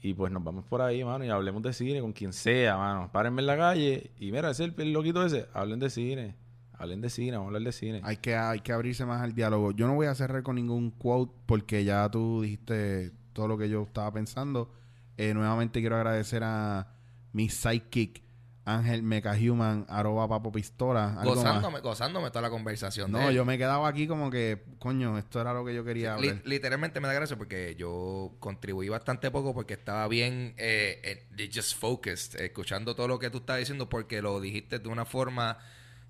Y pues nos vamos por ahí, mano, y hablemos de cine con quien sea, mano. Párenme en la calle y mira, ese el, el loquito ese, hablen de cine. Hablen de cine, vamos a hablar de cine. Hay que, hay que abrirse más al diálogo. Yo no voy a cerrar con ningún quote porque ya tú dijiste todo lo que yo estaba pensando. Eh, nuevamente quiero agradecer a mi sidekick, Ángel Mecahuman, arroba papo pistola. ¿Algo más? Gozándome, gozándome toda la conversación. No, yo me quedaba aquí como que, coño, esto era lo que yo quería Li- hablar. literalmente me da gracia porque yo contribuí bastante poco porque estaba bien eh, eh, just focused, escuchando todo lo que tú estabas diciendo porque lo dijiste de una forma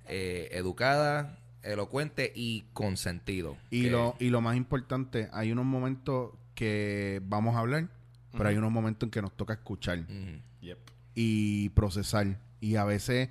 eh, educada, elocuente y con sentido. Y Que- lo, y lo más importante, hay unos momentos que vamos a hablar, pero hay unos momentos en que nos toca escuchar. Yep. Y procesar. Y a veces,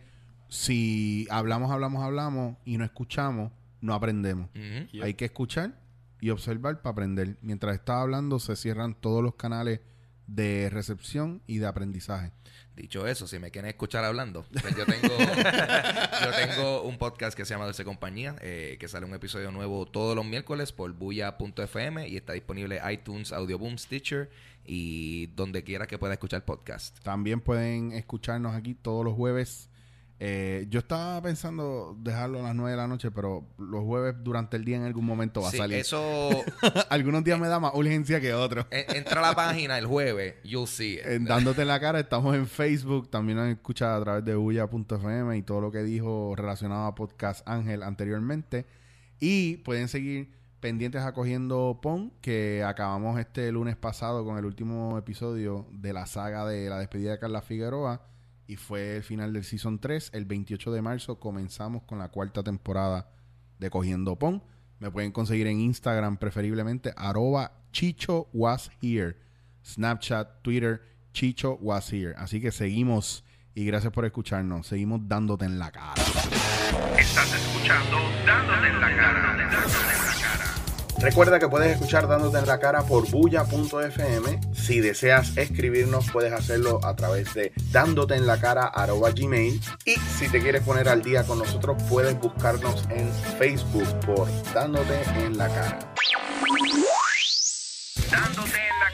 si hablamos, hablamos, hablamos y no escuchamos, no aprendemos. Yep. Hay que escuchar y observar para aprender. Mientras estaba hablando, se cierran todos los canales de recepción y de aprendizaje. Dicho eso, si me quieren escuchar hablando, pues yo tengo yo tengo un podcast que se llama Dulce Compañía, eh, que sale un episodio nuevo todos los miércoles por buya.fm y está disponible iTunes, Audioboom, Stitcher y donde quiera que pueda escuchar podcast. También pueden escucharnos aquí todos los jueves. Eh, yo estaba pensando dejarlo a las 9 de la noche, pero los jueves durante el día en algún momento va Sí, a salir. eso Algunos días me da más urgencia que otros. en- entra a la página el jueves, you'll see it. En Dándote en la cara, estamos en Facebook, también nos escucha a través de buya.fm y todo lo que dijo relacionado a Podcast Ángel anteriormente. Y pueden seguir pendientes a Cogiendo Pon, que acabamos este lunes pasado con el último episodio de la saga de la despedida de Carla Figueroa. Y fue el final del Season 3. El 28 de marzo comenzamos con la cuarta temporada de Cogiendo Pon. Me pueden conseguir en Instagram, preferiblemente, arroba Chicho was here. Snapchat, Twitter, Chicho was here. Así que seguimos y gracias por escucharnos. Seguimos dándote en la cara. Estás escuchando Dándote en la cara. Dándote en la cara. Recuerda que puedes escuchar Dándote en la cara por bulla.fm. Si deseas escribirnos, puedes hacerlo a través de dándote en la cara gmail. Y si te quieres poner al día con nosotros, puedes buscarnos en Facebook por Dándote en la cara. Dándote en